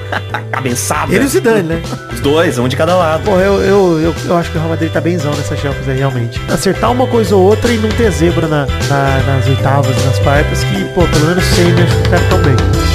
Cabeçada. Ele e o Zidane, né? Os dois, um de cada lado. Pô, eu, eu, eu, eu acho que o Real Madrid tá benzão nessa Champions aí, realmente. Acertar uma coisa ou outra e não ter zebra na, na- nas oitavas nas quartas, que, pô, pelo menos semi acho que ficaram tão bem.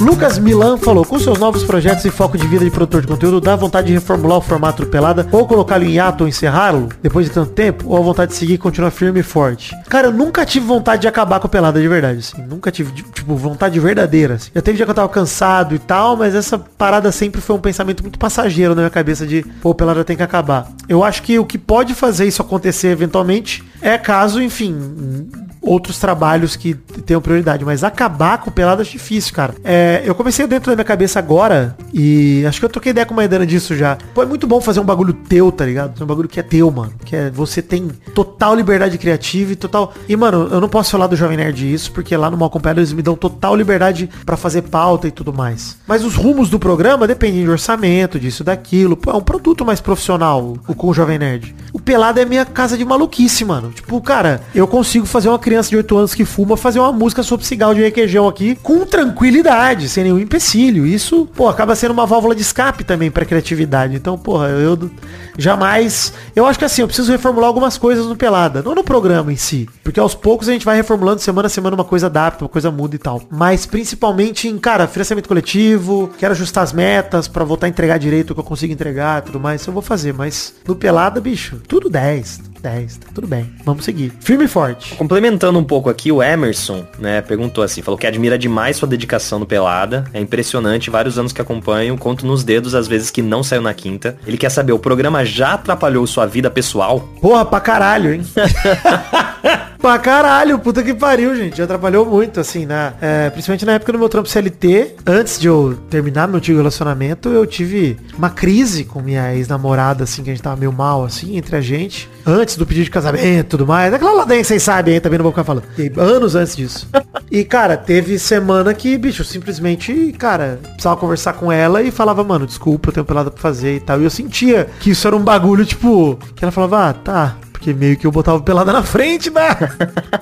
Lucas Milan falou, com seus novos projetos e foco de vida de produtor de conteúdo, dá vontade de reformular o formato do Pelada, ou colocá-lo em hiato ou encerrá-lo, depois de tanto tempo, ou a vontade de seguir e continuar firme e forte? Cara, eu nunca tive vontade de acabar com o Pelada de verdade, assim. Nunca tive, tipo, vontade verdadeira, assim. Já teve dia que eu tava cansado e tal, mas essa parada sempre foi um pensamento muito passageiro na minha cabeça de, pô, o Pelada tem que acabar. Eu acho que o que pode fazer isso acontecer eventualmente é caso, enfim, outros trabalhos que tenham prioridade, mas acabar com o Pelada é difícil, cara. É, eu comecei dentro da minha cabeça agora e acho que eu troquei ideia com uma Maidana disso já. Pô, é muito bom fazer um bagulho teu, tá ligado? Um bagulho que é teu, mano. Que é, você tem total liberdade criativa e total... E, mano, eu não posso falar do Jovem Nerd isso, porque lá no Mal Acompanhado eles me dão total liberdade pra fazer pauta e tudo mais. Mas os rumos do programa dependem de orçamento, disso, daquilo. Pô, é um produto mais profissional, o com o Jovem Nerd. O Pelado é minha casa de maluquice, mano. Tipo, cara, eu consigo fazer uma criança de 8 anos que fuma fazer uma música sobre cigarro de requeijão aqui com tranquilidade, sem nenhum empecilho. Isso, pô, acaba sendo uma válvula de escape também pra criatividade. Então, porra, eu jamais... Eu acho que assim, eu preciso reformular algumas coisas no Pelada. Não no programa em si. Porque aos poucos a gente vai reformulando semana a semana uma coisa adapta, uma coisa muda e tal. Mas principalmente em, cara, financiamento coletivo, quero ajustar as metas pra voltar a entregar direito o que eu consigo entregar tudo mais. Isso eu vou fazer. Mas no Pelada, bicho, tudo 10. 10, tá tudo bem. Vamos seguir. Firme e forte. Complementando um pouco aqui, o Emerson, né, perguntou assim, falou que admira demais sua dedicação no Pelada. É impressionante, vários anos que acompanho, conto nos dedos as vezes que não saiu na quinta. Ele quer saber, o programa já atrapalhou sua vida pessoal? Porra, pra caralho, hein? pra caralho, puta que pariu, gente. Já atrapalhou muito, assim, né? É, principalmente na época do meu trampo CLT, antes de eu terminar meu antigo relacionamento, eu tive uma crise com minha ex-namorada, assim, que a gente tava meio mal, assim, entre a gente. Antes do pedido de casamento e tudo mais. Aquela ladenha, vocês sabem, hein? Também não vou ficar falando. E anos antes disso. E, cara, teve semana que, bicho, eu simplesmente, cara, precisava conversar com ela e falava, mano, desculpa, eu tenho pelada pra fazer e tal. E eu sentia que isso era um bagulho, tipo, que ela falava, ah, tá. Porque meio que eu botava pelada na frente da,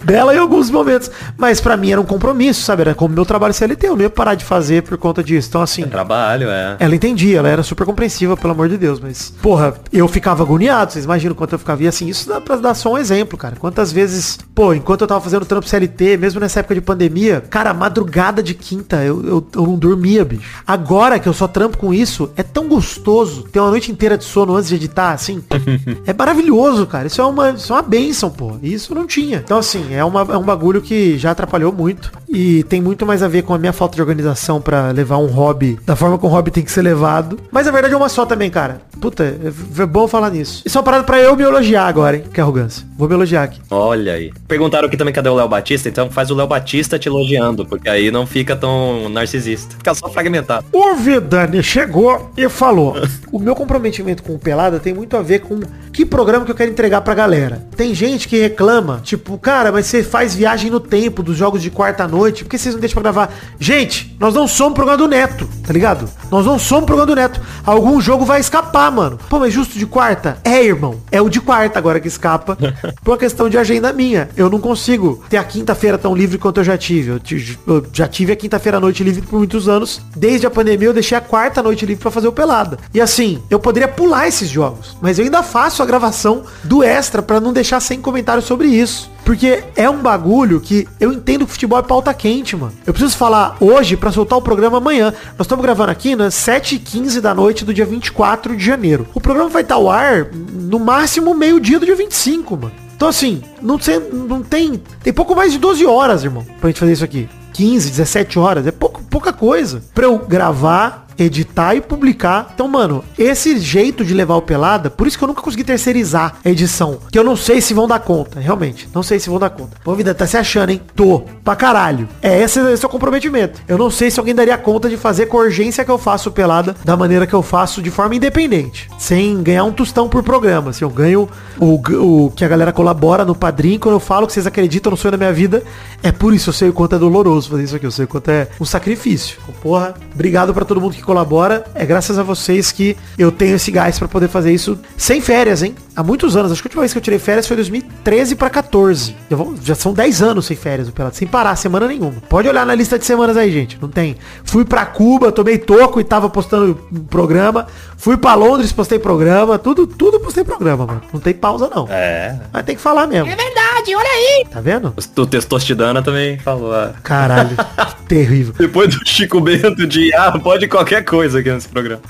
dela em alguns momentos. Mas pra mim era um compromisso, sabe? Era como meu trabalho CLT. Eu não ia parar de fazer por conta disso. Então, assim, Trabalho, é. ela entendia, ela era super compreensiva, pelo amor de Deus, mas, porra, eu ficava agoniado, vocês imaginam quanto eu ficava, e assim, isso dá pra dar só um exemplo, cara, quantas vezes, pô, enquanto eu tava fazendo trampo CLT, mesmo nessa época de pandemia, cara, madrugada de quinta, eu, eu, eu não dormia, bicho. Agora que eu só trampo com isso, é tão gostoso ter uma noite inteira de sono antes de editar, assim, é maravilhoso, cara, isso é uma, isso é uma benção, pô, isso não tinha. Então, assim, é, uma, é um bagulho que já atrapalhou muito, E tem muito mais a ver com a minha falta de organização pra levar um hobby da forma como o hobby tem que ser levado. Mas a verdade é uma só também, cara. Puta, é, é bom falar nisso. Isso é uma parada pra eu me elogiar agora, hein? Que arrogância. Vou me elogiar aqui. Olha aí. Perguntaram aqui também cadê o Léo Batista, então faz o Léo Batista te elogiando, porque aí não fica tão narcisista. Fica só fragmentado. O Vidani chegou e falou: O meu comprometimento com o Pelada tem muito a ver com que programa que eu quero entregar pra galera. Tem gente que reclama, tipo, cara, mas você faz viagem no tempo dos jogos de quarta-noite, por que vocês não deixam pra gravar? Gente, nós não somos programa do Neto, tá ligado? Nós não somos programa do Neto. Algum jogo vai escapar, mano. Pô, mas justo de quarta? É, irmão. É o de quarta agora que escapa. por uma questão de agenda minha. Eu não consigo ter a quinta-feira tão livre quanto eu já tive. Eu, eu já tive a quinta-feira à noite livre por muitos anos. Desde a pandemia eu deixei a quarta noite livre pra fazer o pelada. E assim, eu poderia pular esses jogos, mas eu ainda faço a gravação do extra pra não deixar sem comentário sobre isso. Porque é um bagulho que eu entendo que futebol é pauta quente, mano. Eu preciso falar hoje pra soltar o programa amanhã. Nós estamos gravando aqui nas 7h15 da noite do dia 24 de janeiro. O programa vai estar ao ar no máximo meio-dia do dia 25, mano. Então assim, não, sei, não tem. Tem pouco mais de 12 horas, irmão, pra gente fazer isso aqui. 15, 17 horas. É pouco, pouca coisa. Pra eu gravar, editar e publicar. Então, mano, esse jeito de levar o pelada, por isso que eu nunca consegui terceirizar a edição. Que eu não sei se vão dar conta, realmente. Não sei se vão dar conta. Ô, vida, tá se achando, hein? Tô. Pra caralho. É, esse, esse é o comprometimento. Eu não sei se alguém daria conta de fazer com a urgência que eu faço o pelada da maneira que eu faço de forma independente. Sem ganhar um tostão por programa. Se eu ganho o, o que a galera colabora no padrinho, quando eu falo que vocês acreditam no sonho da minha vida, é por isso eu sei o quanto é doloroso fazer isso aqui. Eu sei o quanto é um sacrifício. Porra, obrigado pra todo mundo que colabora. É graças a vocês que eu tenho esse gás pra poder fazer isso sem férias, hein? Há muitos anos. Acho que a última vez que eu tirei férias foi 2013 pra 14. Já, vão- já são 10 anos sem férias, o Pelado. Sem parar, semana nenhuma. Pode olhar na lista de semanas aí, gente. Não tem. Fui pra Cuba, tomei toco e tava postando programa. Fui pra Londres, postei programa. Tudo, tudo postei programa, mano. Não tem pausa, não. É. Mas tem que falar mesmo. É verdade, olha aí. Tá vendo? O Testostidana também falou. ah, Caralho. terrível. Depois do Chico Bento de ah, pode qualquer coisa aqui nesse programa.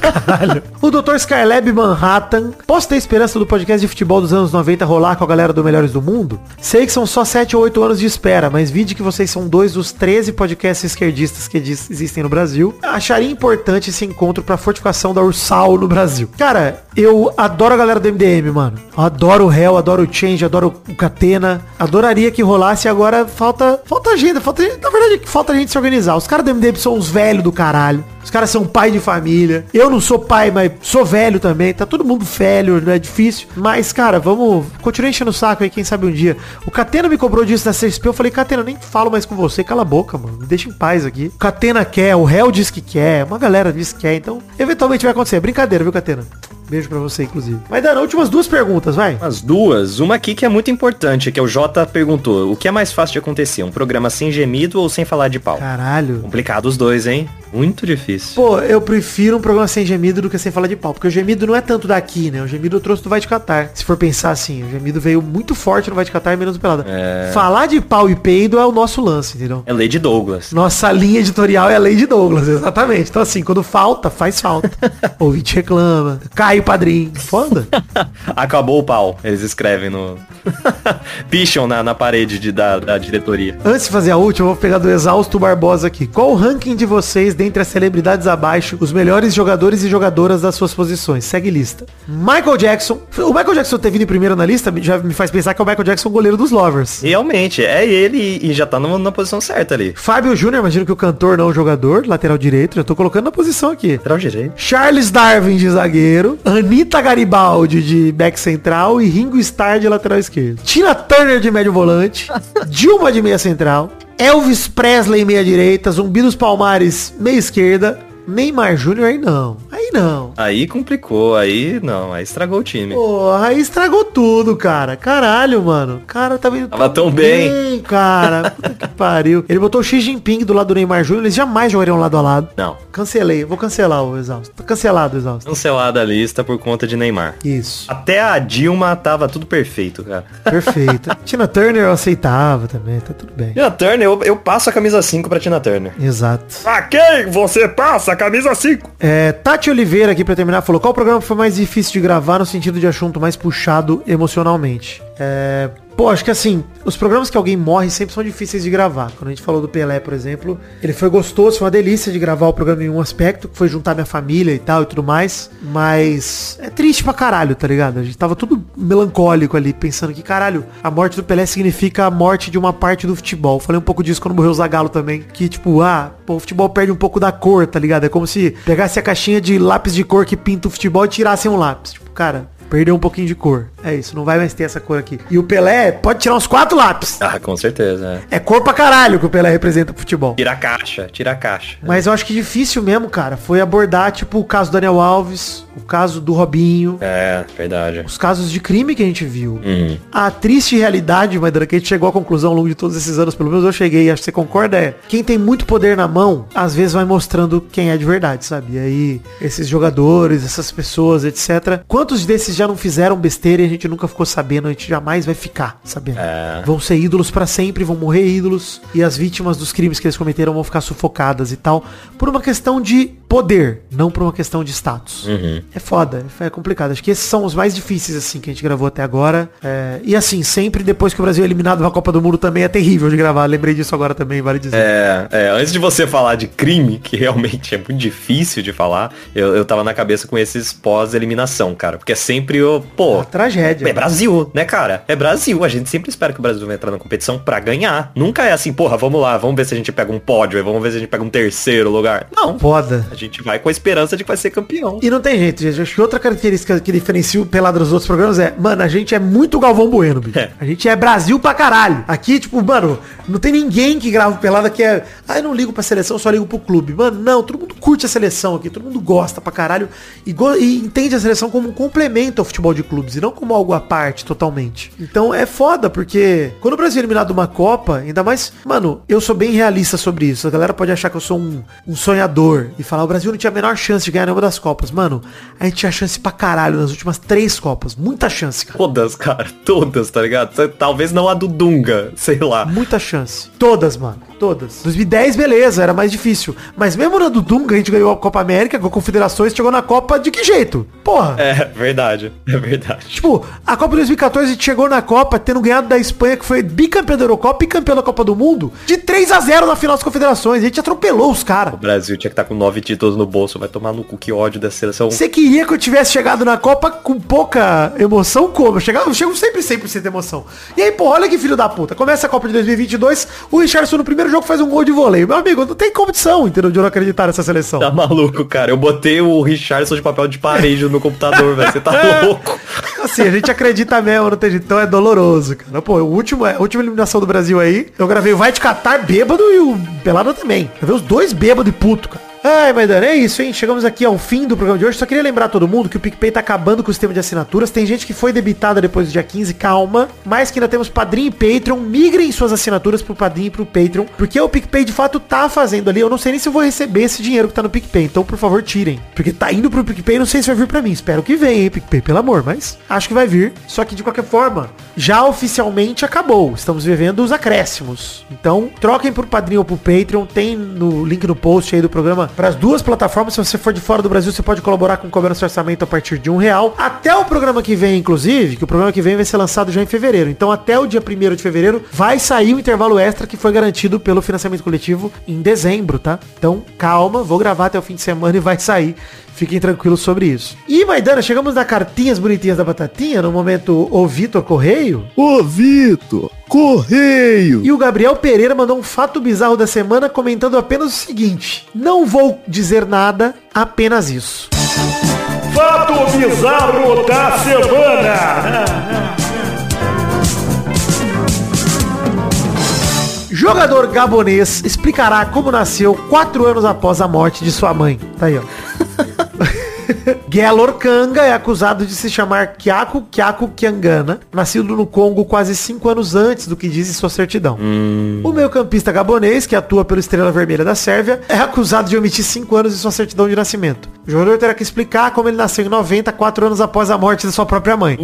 Caralho. O Dr. Skylab Manhattan. Posso ter esperança do podcast de futebol dos anos 90 rolar com a galera do Melhores do Mundo? Sei que são só 7 ou 8 anos de espera, mas vide que vocês são dois dos 13 podcasts esquerdistas que existem no Brasil. Acharia importante esse encontro pra fortificação da Ursal no Brasil. Cara, eu adoro a galera do MDM, mano. Eu adoro o Hell, adoro o Change, adoro o Catena. Adoraria que rolasse agora falta falta agenda, falta na verdade falta a gente se organizar. Os caras do MDM são uns velhos do caralho. Os caras são pai de família. Eu não sou pai, mas sou velho também. Tá todo mundo velho, não é difícil. Mas, cara, vamos continuar enchendo o saco aí, quem sabe um dia. O Catena me cobrou disso na CSP. Eu falei, Catena, nem falo mais com você. Cala a boca, mano. Me deixa em paz aqui. O Catena quer, o réu diz que quer. Uma galera diz que quer. Então, eventualmente vai acontecer. É brincadeira, viu, Catena? Beijo pra você, inclusive. Mas, Dana, últimas duas perguntas, vai. As duas, uma aqui que é muito importante, que é o Jota perguntou, o que é mais fácil de acontecer, um programa sem gemido ou sem falar de pau? Caralho. Complicado os dois, hein? Muito difícil. Pô, eu prefiro um programa sem gemido do que sem falar de pau. Porque o gemido não é tanto daqui, né? O gemido eu trouxe do Vai de Catar. Se for pensar assim, o gemido veio muito forte no Vai de Catar e menos no Pelada. É. Falar de pau e peido é o nosso lance, entendeu? É Lady Douglas. Nossa linha editorial é a Lady Douglas, exatamente. Então assim, quando falta, faz falta. Ouvinte reclama. Cai o padrinho. Foda. Acabou o pau, eles escrevem no... Picham na, na parede de, da, da diretoria. Antes de fazer a última, eu vou pegar do Exausto Barbosa aqui. Qual o ranking de vocês, dentre as celebridades abaixo, os melhores jogadores e jogadoras das suas posições? Segue lista. Michael Jackson. O Michael Jackson ter vindo em primeiro na lista já me faz pensar que é o Michael Jackson goleiro dos Lovers. Realmente, é ele e, já tá na posição certa ali. Fábio Júnior, imagino que o cantor não o jogador, lateral direito, já tô colocando na posição aqui. Lateral direito. Charles Darwin de zagueiro, Anitta Garibaldi de back central e Ringo Starr de lateral esquerdo. Tina Turner de médio volante, Dilma de meia central, Elvis Presley meia direita, Zumbi dos Palmares meia esquerda, Neymar Júnior aí não. Aí não. Aí complicou, aí não, aí estragou o time. Porra, aí estragou tudo, cara. Caralho, mano. O cara tava indo Tava tão bem. cara. Puta que pariu. Ele botou o Xi Jinping do lado do Neymar Júnior, eles jamais jogariam lado a lado. Não, Cancelei, vou cancelar o Exausto. Tá cancelado o Exausto. cancelada a lista por conta de Neymar. Isso. Até a Dilma tava tudo perfeito, cara. Perfeito. Tina Turner eu aceitava também, tá tudo bem. Tina Turner, eu, eu passo a camisa 5 pra Tina Turner. Exato. A quem você passa camisa 5? É, Tati Oliveira aqui pra terminar falou qual programa foi mais difícil de gravar no sentido de assunto mais puxado emocionalmente. É, Pô, acho que assim, os programas que alguém morre sempre são difíceis de gravar. Quando a gente falou do Pelé, por exemplo, ele foi gostoso, foi uma delícia de gravar o programa em um aspecto, que foi juntar minha família e tal e tudo mais. Mas é triste pra caralho, tá ligado? A gente tava tudo melancólico ali, pensando que, caralho, a morte do Pelé significa a morte de uma parte do futebol. Falei um pouco disso quando morreu o Zagallo também. Que, tipo, ah, pô, o futebol perde um pouco da cor, tá ligado? É como se pegasse a caixinha de lápis de cor que pinta o futebol e tirasse um lápis. Tipo, cara, perdeu um pouquinho de cor. É isso, não vai mais ter essa cor aqui. E o Pelé pode tirar uns quatro lápis. Ah, com certeza. É cor pra caralho que o Pelé representa pro futebol. Tira a caixa, tira a caixa. Mas eu acho que difícil mesmo, cara, foi abordar, tipo, o caso do Daniel Alves, o caso do Robinho, É, verdade. os casos de crime que a gente viu. Hum. A triste realidade, Maidana, que a gente chegou à conclusão ao longo de todos esses anos, pelo menos eu cheguei, acho que você concorda, é quem tem muito poder na mão, às vezes vai mostrando quem é de verdade, sabe? E aí, esses jogadores, essas pessoas, etc. Quantos desses já não fizeram besteira e a gente nunca ficou sabendo, a gente jamais vai ficar sabendo. É. Vão ser ídolos pra sempre, vão morrer ídolos, e as vítimas dos crimes que eles cometeram vão ficar sufocadas e tal, por uma questão de poder, não por uma questão de status. Uhum. É foda, é complicado. Acho que esses são os mais difíceis, assim, que a gente gravou até agora. É, E assim, sempre depois que o Brasil é eliminado da Copa do Mundo também é terrível de gravar. Lembrei disso agora também, vale dizer. É, é, antes de você falar de crime, que realmente é muito difícil de falar, eu, eu tava na cabeça com esses pós-eliminação, cara. Porque é sempre o, pô, Uma tragédia. é Brasil, né, cara? É Brasil. A gente sempre espera que o Brasil vai entrar na competição pra ganhar. Nunca é assim, porra, vamos lá, vamos ver se a gente pega um pódio, vamos ver se a gente pega um terceiro lugar. Não. Foda. A gente vai com a esperança de que vai ser campeão. E não tem jeito, gente. Acho que outra característica que diferencia o Pelado dos outros programas é, mano, a gente é muito Galvão Bueno, bicho. É. A gente é Brasil pra caralho. Aqui, tipo, mano, não tem ninguém que grava Pelada que é, ah, eu não ligo pra seleção, só ligo pro clube. Mano, não, todo mundo curte a seleção aqui, todo mundo gosta pra caralho e, go- e entende a seleção como um complemento ao futebol de clubes e não como algo à parte totalmente. Então é foda, porque quando o Brasil é eliminado de uma Copa, ainda mais, mano, eu sou bem realista sobre isso. A galera pode achar que eu sou um, um sonhador e falar o Brasil não tinha a menor chance de ganhar nenhuma das Copas. Mano, a gente tinha chance pra caralho nas últimas três Copas. Muita chance, cara. Todas, cara. Todas, tá ligado? Talvez não a do Dunga, sei lá. Muita chance. Todas, mano. Todas. 2010, beleza, era mais difícil. Mas mesmo na do Dunga, a gente ganhou a Copa América, com a Confederações, chegou na Copa de que jeito? Porra. É, verdade. É verdade. Tipo, a Copa de 2014 a gente chegou na Copa tendo ganhado da Espanha, que foi bicampeão da Eurocopa e campeão da Copa do Mundo, de 3 a 0 na final das confederações. A gente atropelou os caras. O Brasil tinha que estar com nove títulos no bolso. Vai tomar no cu, que ódio dessa seleção. Você queria que eu tivesse chegado na Copa com pouca emoção? Como? Eu chegava, eu chego sempre 100% de emoção. E aí, pô, olha que filho da puta. Começa a Copa de 2022, o Richardson no primeiro jogo faz um gol de vôlei. Meu amigo, não tem condição, entendeu? De eu não acreditar nessa seleção. Tá maluco, cara. Eu botei o Richardson de papel de parede no meu computador, velho. Você tá louco. Assim, a gente acredita mesmo, não tem jeito. Então é doloroso, cara. Pô, o último, a última eliminação do Brasil aí, eu gravei o Vai de Catar bêbado e o Pelada também. Gravei os dois bêbados e puto, cara. Ai, Maidana, é isso, hein? Chegamos aqui ao fim do programa de hoje. Só queria lembrar todo mundo que o PicPay tá acabando com o sistema de assinaturas. Tem gente que foi debitada depois do dia 15, calma. Mas que ainda temos Padrim e Patreon. Migrem suas assinaturas pro Padrim e pro Patreon. Porque o PicPay de fato tá fazendo ali. Eu não sei nem se eu vou receber esse dinheiro que tá no PicPay. Então, por favor, tirem. Porque tá indo pro PicPay, não sei se vai vir pra mim. Espero que venha, hein, PicPay, pelo amor. Mas acho que vai vir. Só que de qualquer forma, já oficialmente acabou. Estamos vivendo os acréscimos. Então, troquem pro Padrim ou pro Patreon. Tem no link no post aí do programa para as duas plataformas. Se você for de fora do Brasil, você pode colaborar com cobrando seu orçamento a partir de um real. Até o programa que vem, inclusive, que o programa que vem vai ser lançado já em fevereiro. Então, até o dia 1 de fevereiro, vai sair o intervalo extra que foi garantido pelo financiamento coletivo em dezembro, tá? Então, calma, vou gravar até o fim de semana e vai sair. Fiquem tranquilos sobre isso. E, Maidana, chegamos na cartinhas bonitinhas da Batatinha, no momento o Vitor Correio. Ô Vitor, correio! E o Gabriel Pereira mandou um fato bizarro da semana comentando apenas o seguinte: Não vou dizer nada, apenas isso. Fato bizarro da semana! Jogador gabonês explicará como nasceu quatro anos após a morte de sua mãe. Tá aí, ó. Gelor Kanga é acusado de se chamar Kyako Kyako Kyangana, nascido no Congo quase cinco anos antes do que diz em sua certidão. O meio-campista gabonês, que atua pelo Estrela Vermelha da Sérvia, é acusado de omitir cinco anos em sua certidão de nascimento. O jogador terá que explicar como ele nasceu em 90, quatro anos após a morte de sua própria mãe.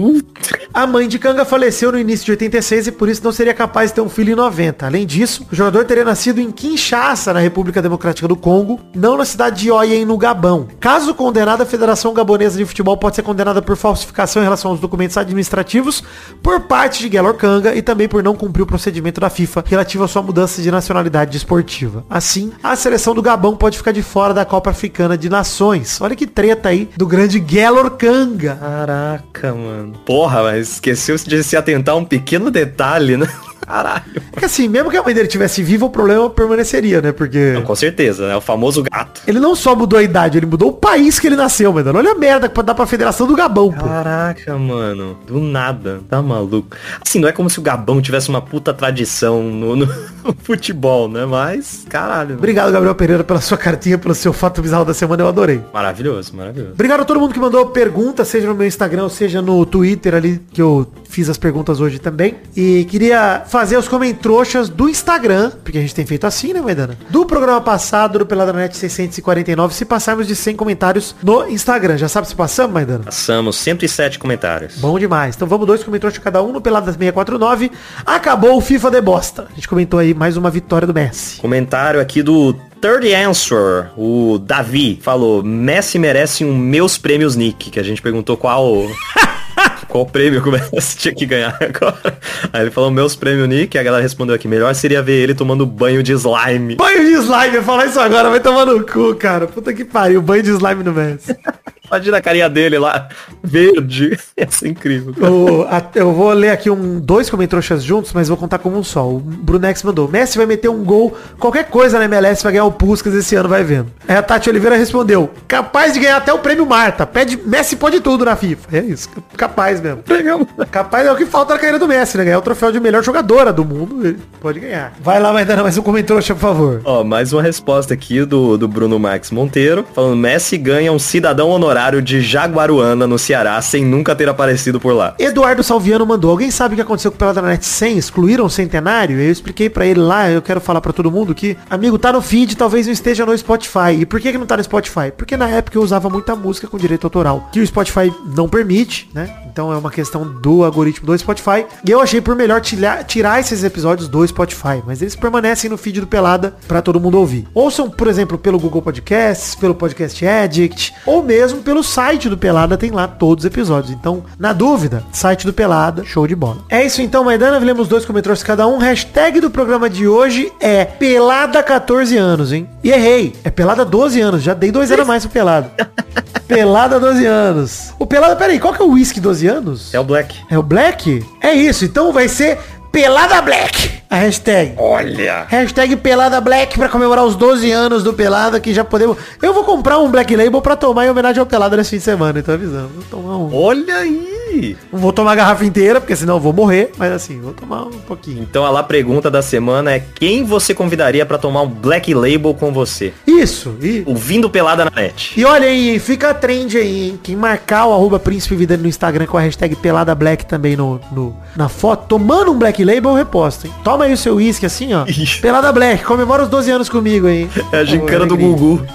A mãe de Kanga faleceu no início de 86 e por isso não seria capaz de ter um filho em 90. Além disso, o jogador teria nascido em Kinshasa, na República Democrática do Congo, não na cidade de Oyen, no Gabão. Caso condenado, a Federação Gabonesa de Futebol pode ser condenada por falsificação em relação aos documentos administrativos por parte de Gelor Kanga e também por não cumprir o procedimento da FIFA relativo à sua mudança de nacionalidade esportiva. Assim, a seleção do Gabão pode ficar de fora da Copa Africana de Nações. Olha que treta aí do grande Gelor Kanga. Caraca, mano. Porra, mas esqueceu de se atentar a um pequeno detalhe, né? Caralho. Porque assim, mesmo que a mãe dele tivesse viva, o problema permaneceria, né? Porque Não, com certeza, né? O famoso gato. ele não só mudou a idade, ele mudou o país que ele nasceu, mano. Olha a merda que pode dar pra Federação do Gabão, pô. Caraca, mano. Do nada. Tá maluco. Assim, não é como se o Gabão tivesse uma puta tradição no, no futebol, né? Mas, caralho. mano. Obrigado, Gabriel Pereira, pela sua cartinha, pelo seu fato bizarro da semana, eu adorei. Maravilhoso, maravilhoso. Obrigado a todo mundo que mandou perguntas, seja no meu Instagram, seja no Twitter ali, que eu fiz as perguntas hoje também. E queria fazer os comentroxas do Instagram, porque a gente tem feito assim, né, Maidana? Do programa passado, do Peladranet 649, se passarmos de 100 comentários no Instagram. Já sabe se passamos, Maidana? Passamos 107 comentários. Bom demais. Então vamos dois comentroxas cada um no Peladas 649. Acabou o FIFA de bosta. A gente comentou aí mais uma vitória do Messi. Comentário aqui do Third Answer, o Davi, falou, Messi merece um meus prêmios Nick, que a gente perguntou qual... Qual prêmio que o Messi tinha que ganhar agora? Aí ele falou meus prêmios Nick, e a galera respondeu aqui, melhor seria ver ele tomando banho de slime. Banho de slime, eu falar isso agora, vai tomar no cu, cara. Puta que pariu, banho de slime no Messi. Imagina a carinha dele lá, verde. Ia ser incrível. O- a- eu vou ler aqui um, dois comentroxas juntos, mas vou contar como um só. O Brunex mandou. Messi vai meter um gol, qualquer coisa na MLS vai ganhar o Puskas esse ano, vai vendo. Aí a Tati Oliveira respondeu. Capaz de ganhar até o prêmio Marta. Pede, Messi pode tudo na FIFA. É isso, capaz mesmo. Capaz é o que falta na carreira do Messi, né? Ganhar o troféu de melhor jogadora do mundo, ele pode ganhar. Vai lá, vai dando mais um comentroxa, por favor. Ó, mais uma resposta aqui do, do Bruno Max Monteiro, falando Messi ganha um cidadão honorário de Jaguaruana, no Ceará, sem nunca ter aparecido por lá. Eduardo Salviano mandou. Alguém sabe o que aconteceu com o Peladranet 100? Excluíram o centenário? Eu expliquei pra ele lá, eu quero falar pra todo mundo que, amigo, tá no feed, talvez não esteja no Spotify. E por que, que não tá no Spotify? Porque na época eu usava muita música com direito autoral, que o Spotify não permite, né? Então é uma questão do algoritmo do Spotify. E eu achei por melhor tirar, tirar esses episódios do Spotify. Mas eles permanecem no feed do Pelada pra todo mundo ouvir. Ouçam, por exemplo, pelo Google Podcasts, pelo Podcast Addict, ou mesmo pelo site do Pelada, tem lá todos os episódios. Então, na dúvida, site do Pelada, show de bola. É isso então, Maidana. Lemos dois comentários cada um. Hashtag do programa de hoje é Pelada 14 anos, hein? E errei. É Pelada 12 anos. Já dei dois anos a mais pro Pelada. Pelada 12 anos. O Pelada, peraí, qual que é o whisky 12 anos? É o Black. É o Black? É isso, então vai ser Pelada Black. A hashtag. Olha! Hashtag Pelada Black pra comemorar os 12 anos do Pelada, que já podemos... Eu vou comprar um Black Label pra tomar em homenagem ao Pelada nesse fim de semana, então avisando. Vou tomar um... Olha aí! Não vou tomar a garrafa inteira, porque senão eu vou morrer, mas assim, vou tomar um pouquinho. Então a lá pergunta da semana é quem você convidaria pra tomar um Black Label com você? Isso, e... Ouvindo Pelada na net. E olha aí, fica a trend aí, hein? Quem marcar o arroba Príncipe Vida no Instagram com a hashtag Pelada Black também no, no- na foto, tomando um Black Label, eu reposto, hein? Toma aí o seu uísque assim, ó. Pelada Black, comemora os 12 anos comigo aí. É a gincana do. Gugu.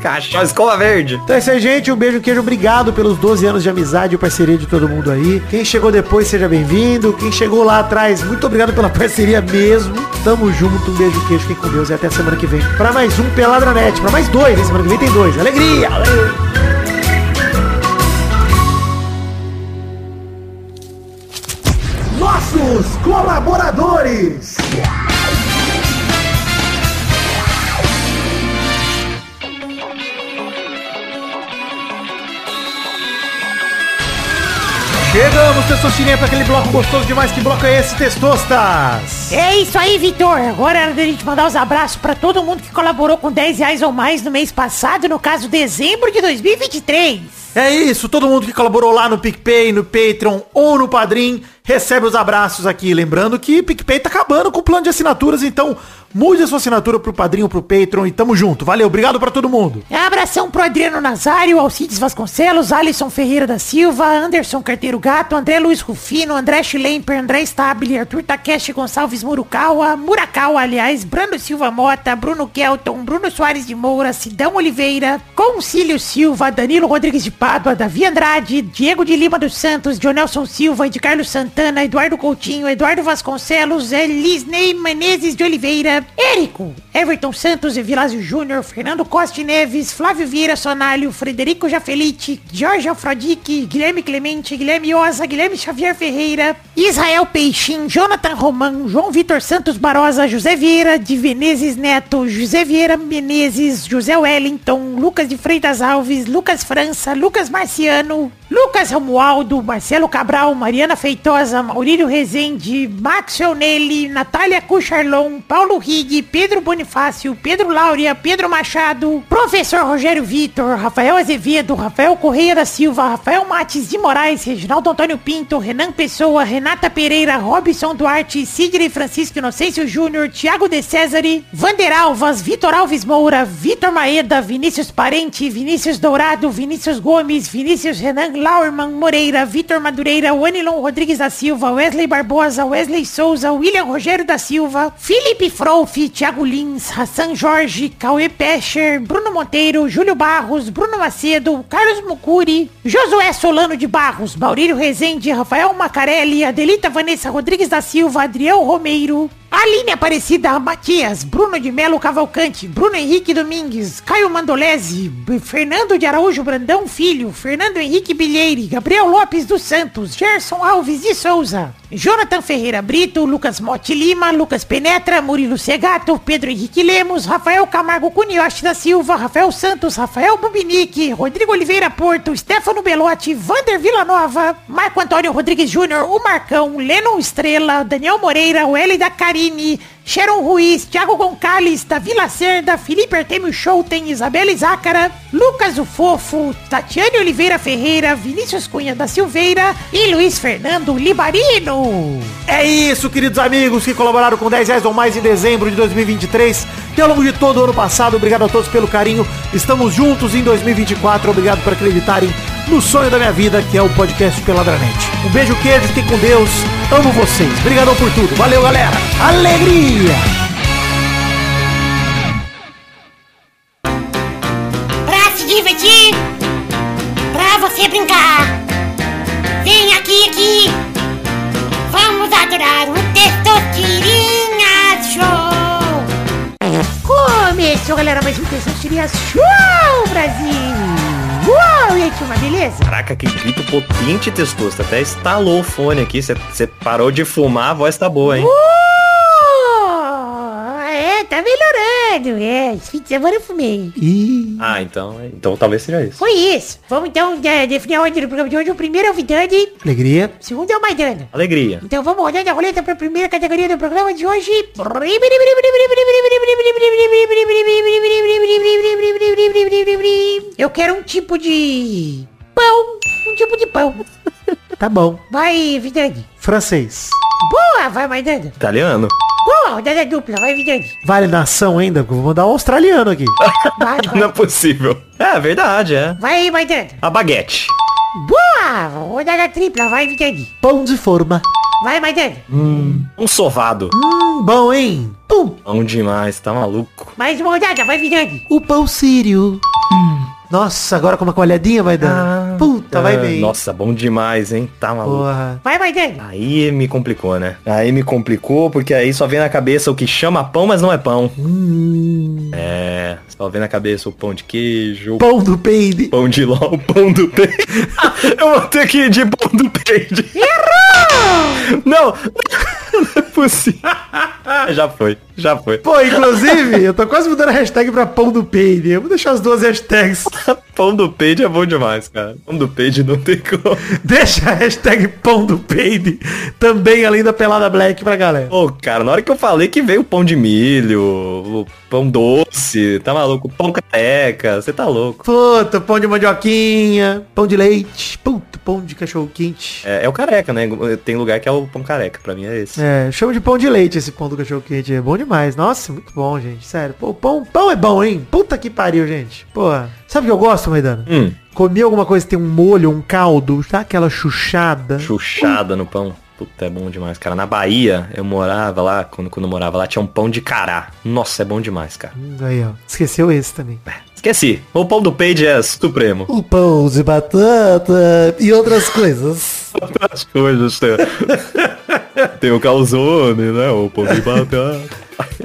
Cachorro, escova verde. Então é isso aí, gente. Um beijo, queijo. Obrigado pelos 12 anos de amizade e parceria de todo mundo aí. Quem chegou depois, seja bem-vindo. Quem chegou lá atrás, muito obrigado pela parceria mesmo. Tamo junto. Um beijo, queijo. Fiquem com Deus e até semana que vem. Pra mais um Peladranet. Pra mais dois, hein? Semana que vem tem dois. Alegria! Nossos colaboradores! Chegamos, Testosterinha, pra aquele bloco gostoso demais. Que bloco é esse, Testostas? É isso aí, Vitor. Agora é hora da gente mandar os abraços pra todo mundo que colaborou com 10 reais ou mais no mês passado, no caso, dezembro de 2023. É isso, todo mundo que colaborou lá no PicPay, no Patreon ou no Padrim, recebe os abraços aqui. Lembrando que PicPay tá acabando com o plano de assinaturas, então Mude a sua assinatura pro padrinho, pro Patreon e tamo junto. Valeu, obrigado pra todo mundo. Abração pro Adriano Nazário, Alcides Vasconcelos, Alisson Ferreira da Silva, Anderson Carteiro Gato, André Luiz Rufino, André Schlemper, André Stabile, Arthur Takeshi Gonçalves Murukawa, Murakawa, aliás, Brando Silva Mota, Bruno Kelton, Bruno Soares de Moura, Sidão Oliveira, Concílio Silva, Danilo Rodrigues de Pádua, Davi Andrade, Diego de Lima dos Santos, Jonelson Silva, de Carlos Santana, Eduardo Coutinho, Eduardo Vasconcelos, Elisnei Menezes de Oliveira, Érico, Everton Santos e Vilásio Júnior, Fernando Costa Neves, Flávio Vieira Sonalho, Frederico Jafelite, Jorge Alfrodique, Guilherme Clemente, Guilherme Osa, Guilherme Xavier Ferreira, Israel Peixin, Jonathan Roman, João Vitor Santos Barosa, José Vieira de Venezes Neto, José Vieira Menezes, José Wellington, Lucas de Freitas Alves, Lucas França, Lucas Marciano, Lucas Romualdo, Marcelo Cabral, Mariana Feitosa, Maurílio Rezende, Max Onelli, Natália Cucharlon, Paulo Rig, Pedro Bonifácio, Pedro Láurea, Pedro Machado, Professor Rogério Vitor, Rafael Azevedo, Rafael Correia da Silva, Rafael Mates de Moraes, Reginaldo Antônio Pinto, Renan Pessoa, Renata Pereira, Robson Duarte, Sidney Francisco Inocêncio Júnior, Thiago de Cesare, Vander Alvas, Vitor Alves Moura, Vitor Maeda, Vinícius Parente, Vinícius Dourado, Vinícius Gomes, Vinícius Renan Lauerman Moreira, Vitor Madureira, Wanilon Rodrigues da Silva, Wesley Barbosa, Wesley Souza, William Rogério da Silva, Felipe Frouf, Thiago Lins, Hassan Jorge, Cauê Pescher, Bruno Monteiro, Júlio Barros, Bruno Macedo, Carlos Mucuri, Josué Solano de Barros, Maurílio Rezende, Rafael Macarelli, Adelita Vanessa Rodrigues da Silva, Adriel Romeiro, Aline Aparecida Matias, Bruno de Melo Cavalcante, Bruno Henrique Domingues, Caio Mandolese, Fernando de Araújo Brandão Filho, Fernando Henrique Bilheire, Gabriel Lopes dos Santos, Gerson Alves de Souza, Jonathan Ferreira Brito, Lucas Motti Lima, Lucas Penetra, Murilo Segato, Pedro Henrique Lemos, Rafael Camargo Cunioche da Silva, Rafael Santos, Rafael Bubinique, Rodrigo Oliveira Porto, Stefano Belotti, Vander Villanova, Marco Antônio Rodrigues Júnior, o Marcão, Lennon Estrela, Daniel Moreira, o L da Carine, Sharon Ruiz, Thiago Goncalves, Davi Lacerda, Felipe Artemio Schouten, Isabela Zácara, Lucas o Fofo, Tatiane Oliveira Ferreira, Vinícius Cunha da Silveira e Luiz Fernando Libarino. É isso, queridos amigos que colaboraram com 10 reais ou mais em dezembro de 2023 e ao longo de todo o ano passado. Obrigado a todos pelo carinho. Estamos juntos em 2024. Obrigado por acreditarem no sonho da minha vida, que é o podcast Peladranet. Um beijo, queijo, fiquem com Deus. Amo vocês. Obrigadão por tudo. Valeu, galera. Alegria! Pra se divertir, pra você brincar. Vem aqui, aqui. Vamos adorar o Testosterinha Show. Começou, galera, mais um Testosterinha Show, Brasil! Uau, e aí, turma, beleza? Caraca, que grito potente, Testosto. Até estalou o fone aqui. Você parou de fumar, a voz tá boa, hein? Uh, tá melhorando, é. Esse fim de semana eu fumei. Ih, Ah, então, então talvez seja isso. Foi isso. Vamos então é, definir a ordem do programa de hoje. O primeiro é o Vidani, alegria. o segundo é o Maidana. Alegria. Então vamos rodando a roleta para a primeira categoria do programa de hoje. Eu quero um tipo de pão. Um tipo de pão. Tá bom. Vai, Vidani. Francês. Boa, vai, Maidana. Italiano? Boa, rodada dupla, vai, Vidani. Vale nação ainda? porque eu Vou mandar um australiano aqui. Vai, Não é vai. possível. É, verdade, é. Vai, Maidana. A baguete. Boa, rodada tripla, vai, Vidani. Pão de forma. Vai, Maidana. Um sovado. Hum, bom, hein? Pum. Bom demais, tá maluco. Mais uma rodada, vai, Vidani. O pão sírio. Nossa, agora com uma colhadinha vai dando. Puta, vai bem. Nossa, bom demais, hein? Tá maluco. Porra. Vai, Maidana. Aí me complicou, né? Aí me complicou porque aí só vem na cabeça o que chama pão, mas não é pão. É, só vem na cabeça o pão de queijo, Pão do peide. pão de ló, o pão do peide. Eu vou ter que ir de pão do peide. Errou! Não, não é possível. Já foi, já foi. Pô, inclusive, eu tô quase mudando a hashtag pra pão do peide. Eu vou deixar as duas hashtags. Pão do peide é bom demais, cara. Pão do peide não tem como. Deixa a hashtag pão do peide também além da pelada black pra galera. Ô, cara, na hora que eu falei que veio o pão de milho, o pão doce, tá maluco? Pão careca, você tá louco. Puta, pão de mandioquinha, pão de leite. Puta, pão de cachorro quente. É, é o careca, né? Tem lugar que é o pão careca. Pra mim é esse. É, chama de pão de leite esse pão do cachorro quente. É bom demais. Nossa, muito bom, gente. Sério. Pô, pão, pão é bom, hein? Puta que pariu, gente. Pô, sabe o que eu gosto, Maidana? Hum, Comer alguma coisa que tem um molho, um caldo, dá aquela chuchada. chuchada no pão. Puta, é bom demais, cara. Na Bahia, eu morava lá, quando, quando eu morava lá, tinha um pão de cará. Nossa, é bom demais, cara. Hum, Aí, ó. Esqueceu esse também. Esqueci. O pão do Page é supremo. O pão de batata e outras coisas. As coisas, tem, tem o calzone, né? O pão de batata.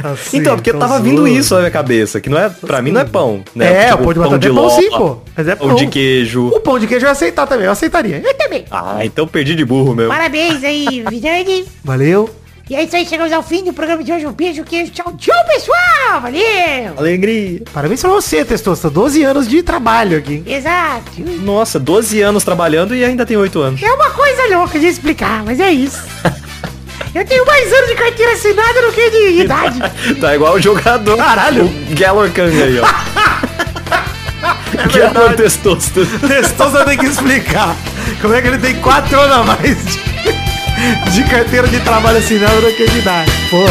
Assim, então, porque tava vindo isso na minha cabeça, que não é, pra mim não é pão, É, né? o pão de batata é pão sim, pô. Mas é pão pão. de queijo. O pão de queijo eu ia aceitar também, eu aceitaria. Eu também. Ah, então perdi de burro mesmo. Parabéns aí, Vidani. Valeu. E é isso aí, chegamos ao fim do programa de hoje. Um beijo, queijo, tchau, tchau, pessoal. Valeu. Alegria. Parabéns pra você, Testosta. 12 anos de trabalho aqui. Exato. Nossa, 12 anos trabalhando e ainda tem 8 anos. É uma coisa louca de explicar, mas é isso. Eu tenho mais anos de carteira assinada do que de idade. Tá igual o jogador. Caralho. O Gallor Kang aí, ó. Gallor Testosterone. Testosta tem que explicar como é que ele tem 4 anos a mais de, de carteira de trabalho assinada de idade. Pô,